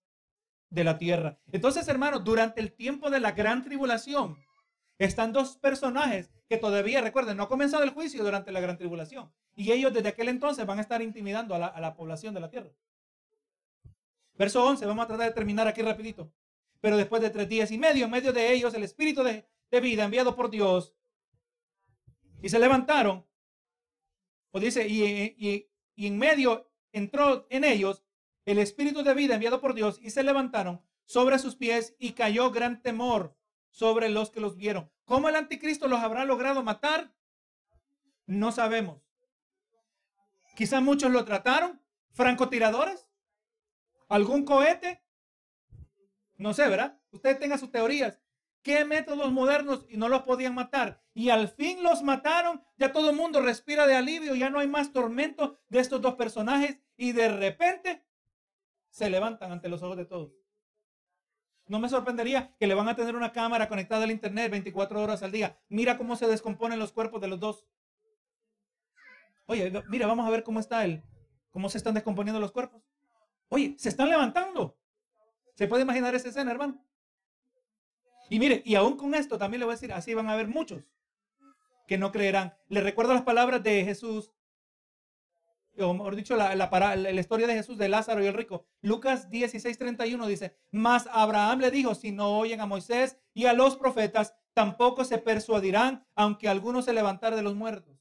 S1: de la tierra. Entonces, hermano, durante el tiempo de la gran tribulación, están dos personajes que todavía, recuerden, no ha comenzado el juicio durante la gran tribulación. Y ellos desde aquel entonces van a estar intimidando a la, población de la tierra. Verso 11, vamos a tratar de terminar aquí rapidito. Pero después de tres días y medio, en medio de ellos, el Espíritu de, vida enviado por Dios, y se levantaron, o dice, y, y en medio entró en ellos el Espíritu de vida enviado por Dios, y se levantaron sobre sus pies y cayó gran temor sobre los que los vieron. ¿Cómo el anticristo los habrá logrado matar? No sabemos. Quizá muchos lo trataron, francotiradores. ¿Algún cohete? No sé, ¿verdad? Usted tenga sus teorías. ¿Qué métodos modernos y no los podían matar? Y al fin los mataron. Ya todo el mundo respira de alivio. Ya no hay más tormento de estos dos personajes. Y de repente se levantan ante los ojos de todos. No me sorprendería que le van a tener una cámara conectada al internet 24 horas al día. Mira cómo se descomponen los cuerpos de los dos. Oye, mira, vamos a ver cómo está el, cómo se están descomponiendo los cuerpos. Oye, se están levantando. ¿Se puede imaginar esa escena, hermano? Y mire, y aún con esto también le voy a decir, así van a haber muchos que no creerán. Le recuerdo las palabras de Jesús, o mejor dicho, la, historia de Jesús de Lázaro y el rico. Lucas 16, 31 dice, mas Abraham le dijo, si no oyen a Moisés y a los profetas, tampoco se persuadirán, aunque algunos se levantara de los muertos.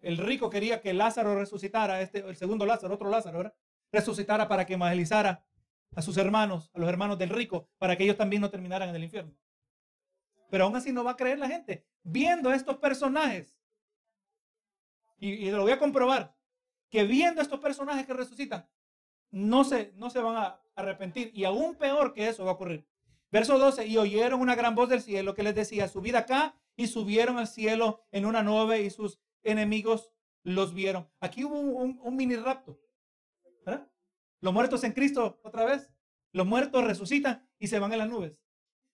S1: El rico quería que Lázaro resucitara, este, el segundo Lázaro, otro Lázaro, ¿verdad? resucitara para que evangelizara a sus hermanos, a los hermanos del rico, para que ellos también no terminaran en el infierno. Pero aún así no va a creer la gente. Viendo estos personajes, y, lo voy a comprobar, que viendo estos personajes que resucitan, no se, no se van a arrepentir. Y aún peor que eso va a ocurrir. Verso 12, y oyeron una gran voz del cielo que les decía, subid acá, y subieron al cielo en una nube y sus enemigos los vieron. Aquí hubo un, un mini rapto. Los muertos en Cristo, otra vez, los muertos resucitan y se van en las nubes.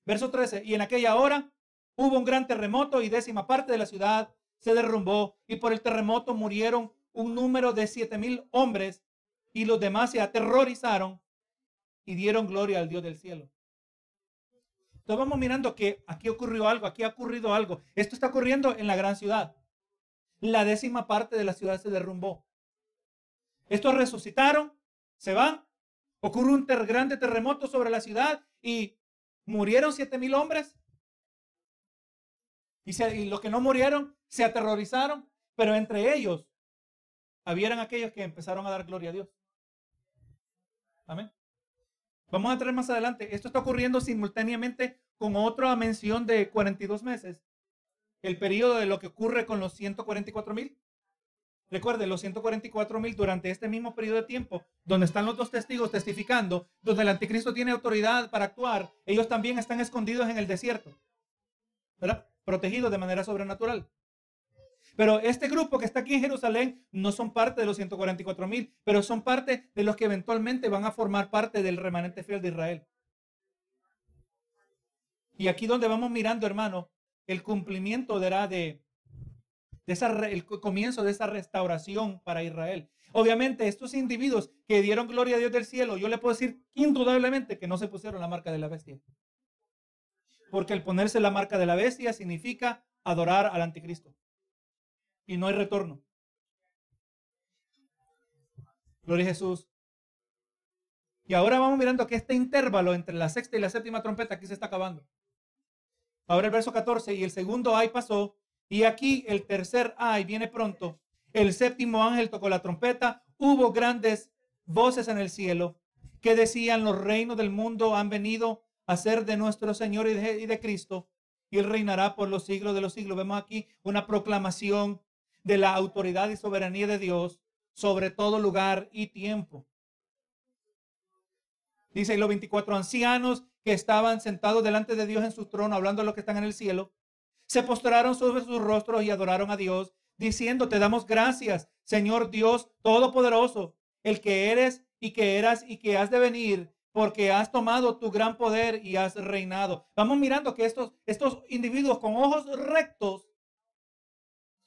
S1: Verso 13, y en aquella hora hubo un gran terremoto y décima parte de la ciudad se derrumbó y por el terremoto murieron un número de siete mil hombres y los demás se aterrorizaron y dieron gloria al Dios del cielo. Entonces vamos mirando que aquí ocurrió algo, aquí ha ocurrido algo. Esto está ocurriendo en la gran ciudad. La décima parte de la ciudad se derrumbó. Estos resucitaron, se van. Ocurre un grande terremoto sobre la ciudad y murieron siete mil hombres. Y, y, los que no murieron se aterrorizaron, pero entre ellos habían aquellos que empezaron a dar gloria a Dios. Amén. Vamos a traer más adelante. Esto está ocurriendo simultáneamente con otra mención de 42 meses. El periodo de lo que ocurre con los 144 mil. Recuerde, los 144 mil durante este mismo periodo de tiempo, donde están los dos testigos testificando, donde el anticristo tiene autoridad para actuar, ellos también están escondidos en el desierto, ¿verdad? Protegidos de manera sobrenatural. Pero este grupo que está aquí en Jerusalén no son parte de los 144 mil, pero son parte de los que eventualmente van a formar parte del remanente fiel de Israel. Y aquí donde vamos mirando, hermano, el cumplimiento dará de el comienzo de esa restauración para Israel. Obviamente, estos individuos que dieron gloria a Dios del cielo, yo le puedo decir indudablemente que no se pusieron la marca de la bestia. Porque el ponerse la marca de la bestia significa adorar al anticristo. Y no hay retorno. Gloria a Jesús. Y ahora vamos mirando que este intervalo entre la sexta y la séptima trompeta aquí se está acabando. Ahora el verso 14, y el segundo ay pasó, y aquí el tercer ay viene pronto. El séptimo ángel tocó la trompeta. Hubo grandes voces en el cielo que decían los reinos del mundo han venido a ser de nuestro Señor y de, y Cristo. Y él reinará por los siglos de los siglos. Vemos aquí una proclamación de la autoridad y soberanía de Dios sobre todo lugar y tiempo. Dice los 24 ancianos que estaban sentados delante de Dios en su trono, hablando de los que están en el cielo, se postraron sobre sus rostros y adoraron a Dios, diciendo, te damos gracias, Señor Dios Todopoderoso, el que eres y que eras y que has de venir, porque has tomado tu gran poder y has reinado. Vamos mirando que estos, estos individuos con ojos rectos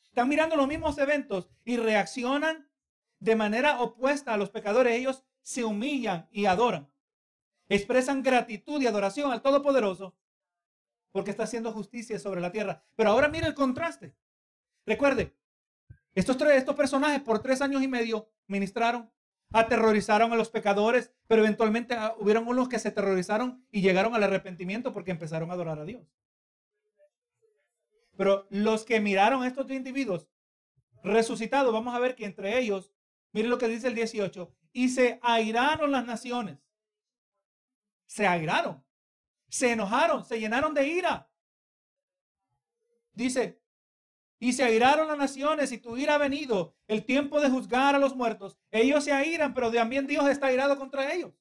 S1: están mirando los mismos eventos y reaccionan de manera opuesta a los pecadores. Ellos se humillan y adoran. Expresan gratitud y adoración al Todopoderoso porque está haciendo justicia sobre la tierra. Pero ahora mire el contraste. Recuerde, estos, tres, estos personajes por tres años y medio ministraron, aterrorizaron a los pecadores, pero eventualmente ah, hubieron unos que se aterrorizaron y llegaron al arrepentimiento porque empezaron a adorar a Dios. Pero los que miraron a estos individuos resucitados, vamos a ver que entre ellos, mire lo que dice el 18, y se airaron las naciones. Se airaron se enojaron, se llenaron de ira. Dice, y se airaron las naciones y tu ira ha venido, el tiempo de juzgar a los muertos. Ellos se airan, pero también Dios está airado contra ellos.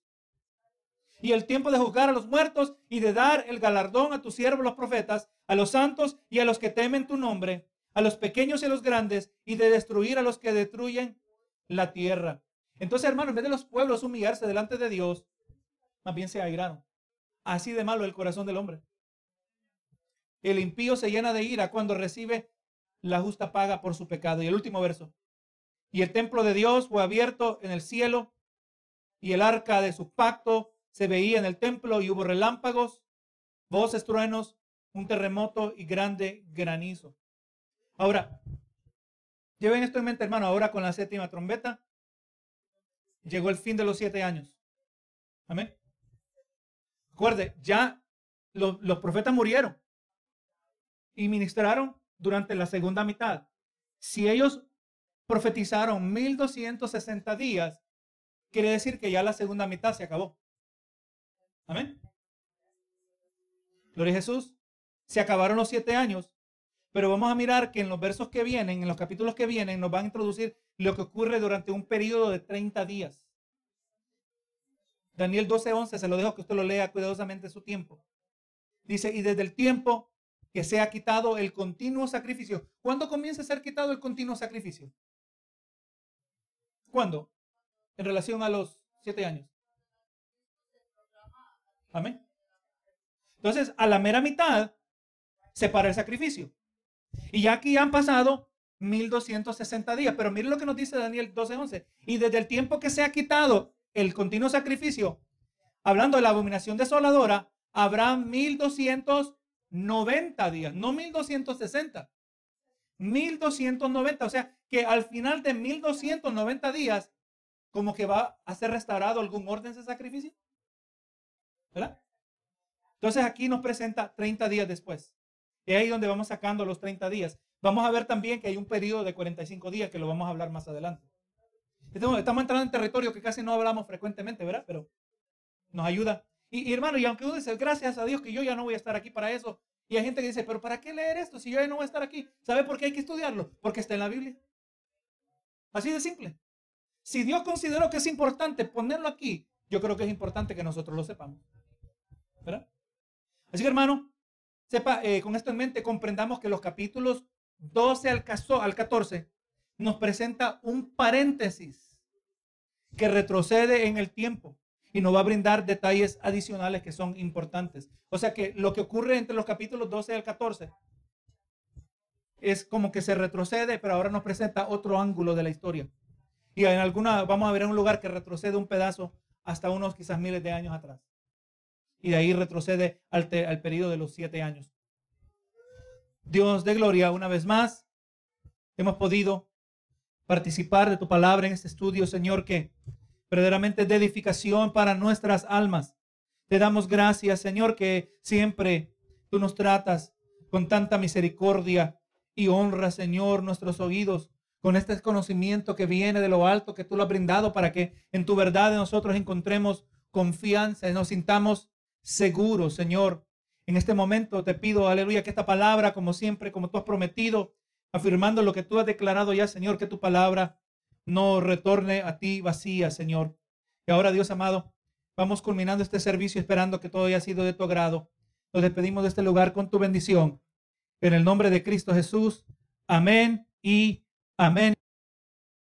S1: y el tiempo de juzgar a los muertos y de dar el galardón a tus siervos los profetas, a los santos y a los que temen tu nombre, a los pequeños y a los grandes, y de destruir a los que destruyen la tierra. Entonces, hermano, en vez de los pueblos humillarse delante de Dios, más bien se airaron. Así de malo el corazón del hombre. El impío se llena de ira cuando recibe la justa paga por su pecado. Y el último verso. Y el templo de Dios fue abierto en el cielo y el arca de su pacto se veía en el templo y hubo relámpagos, voces, truenos, un terremoto y grande granizo. Ahora, lleven esto en mente, hermano, ahora con la séptima trombeta llegó el fin de los siete años. Amén. Recuerde, ya los, los profetas murieron y ministraron durante la segunda mitad. Si ellos profetizaron 1260 días, quiere decir que ya la segunda mitad se acabó. Amén. Gloria a Jesús. Se acabaron los siete años, pero vamos a mirar que en los versos que vienen, en los capítulos que vienen, nos van a introducir lo que ocurre durante un periodo de 30 días. Daniel 12:11, se lo dejo que usted lo lea cuidadosamente su tiempo. Dice, y desde el tiempo que se ha quitado el continuo sacrificio. ¿Cuándo comienza a ser quitado el continuo sacrificio? ¿Cuándo? En relación a los siete años. Amén. Entonces, a la mera mitad se para el sacrificio. Y ya aquí han pasado 1260 días. Pero mire lo que nos dice Daniel 12:11. Y desde el tiempo que se ha quitado el continuo sacrificio, hablando de la abominación desoladora, habrá 1290 días, no 1260. 1290, o sea que al final de 1290 días, como que va a ser restaurado algún orden de sacrificio. ¿Verdad? Entonces aquí nos presenta 30 días después. Y ahí donde vamos sacando los 30 días. Vamos a ver también que hay un periodo de 45 días que lo vamos a hablar más adelante. Estamos, entrando en territorio que casi no hablamos frecuentemente, ¿verdad? Pero nos ayuda. Y, hermano, y aunque uno dice, gracias a Dios que yo ya no voy a estar aquí para eso. Y hay gente que dice, pero ¿para qué leer esto si yo ya no voy a estar aquí? ¿Sabe por qué hay que estudiarlo? Porque está en la Biblia. Así de simple. Si Dios consideró que es importante ponerlo aquí, yo creo que es importante que nosotros lo sepamos. ¿Verdad? Así que hermano, sepa, eh, con esto en mente, comprendamos que los capítulos 12 al 14 nos presenta un paréntesis que retrocede en el tiempo y nos va a brindar detalles adicionales que son importantes. O sea que lo que ocurre entre los capítulos 12 al 14 es como que se retrocede, pero ahora nos presenta otro ángulo de la historia. Y en alguna, vamos a ver un lugar que retrocede un pedazo hasta unos quizás miles de años atrás. Y de ahí retrocede al, al periodo de los siete años. Dios de gloria, una vez más, hemos podido participar de tu palabra en este estudio, Señor, que verdaderamente es de edificación para nuestras almas. Te damos gracias, Señor, que siempre tú nos tratas con tanta misericordia y honra, Señor, nuestros oídos con este conocimiento que viene de lo alto que tú lo has brindado para que en tu verdad nosotros encontremos confianza y nos sintamos seguros, Señor. En este momento te pido, aleluya, que esta palabra, como siempre, como tú has prometido, afirmando lo que tú has declarado ya, Señor, que tu palabra no retorne a ti vacía, Señor. Y ahora, Dios amado, vamos culminando este servicio esperando que todo haya sido de tu agrado. Nos despedimos de este lugar con tu bendición. En el nombre de Cristo Jesús. Amén y amén.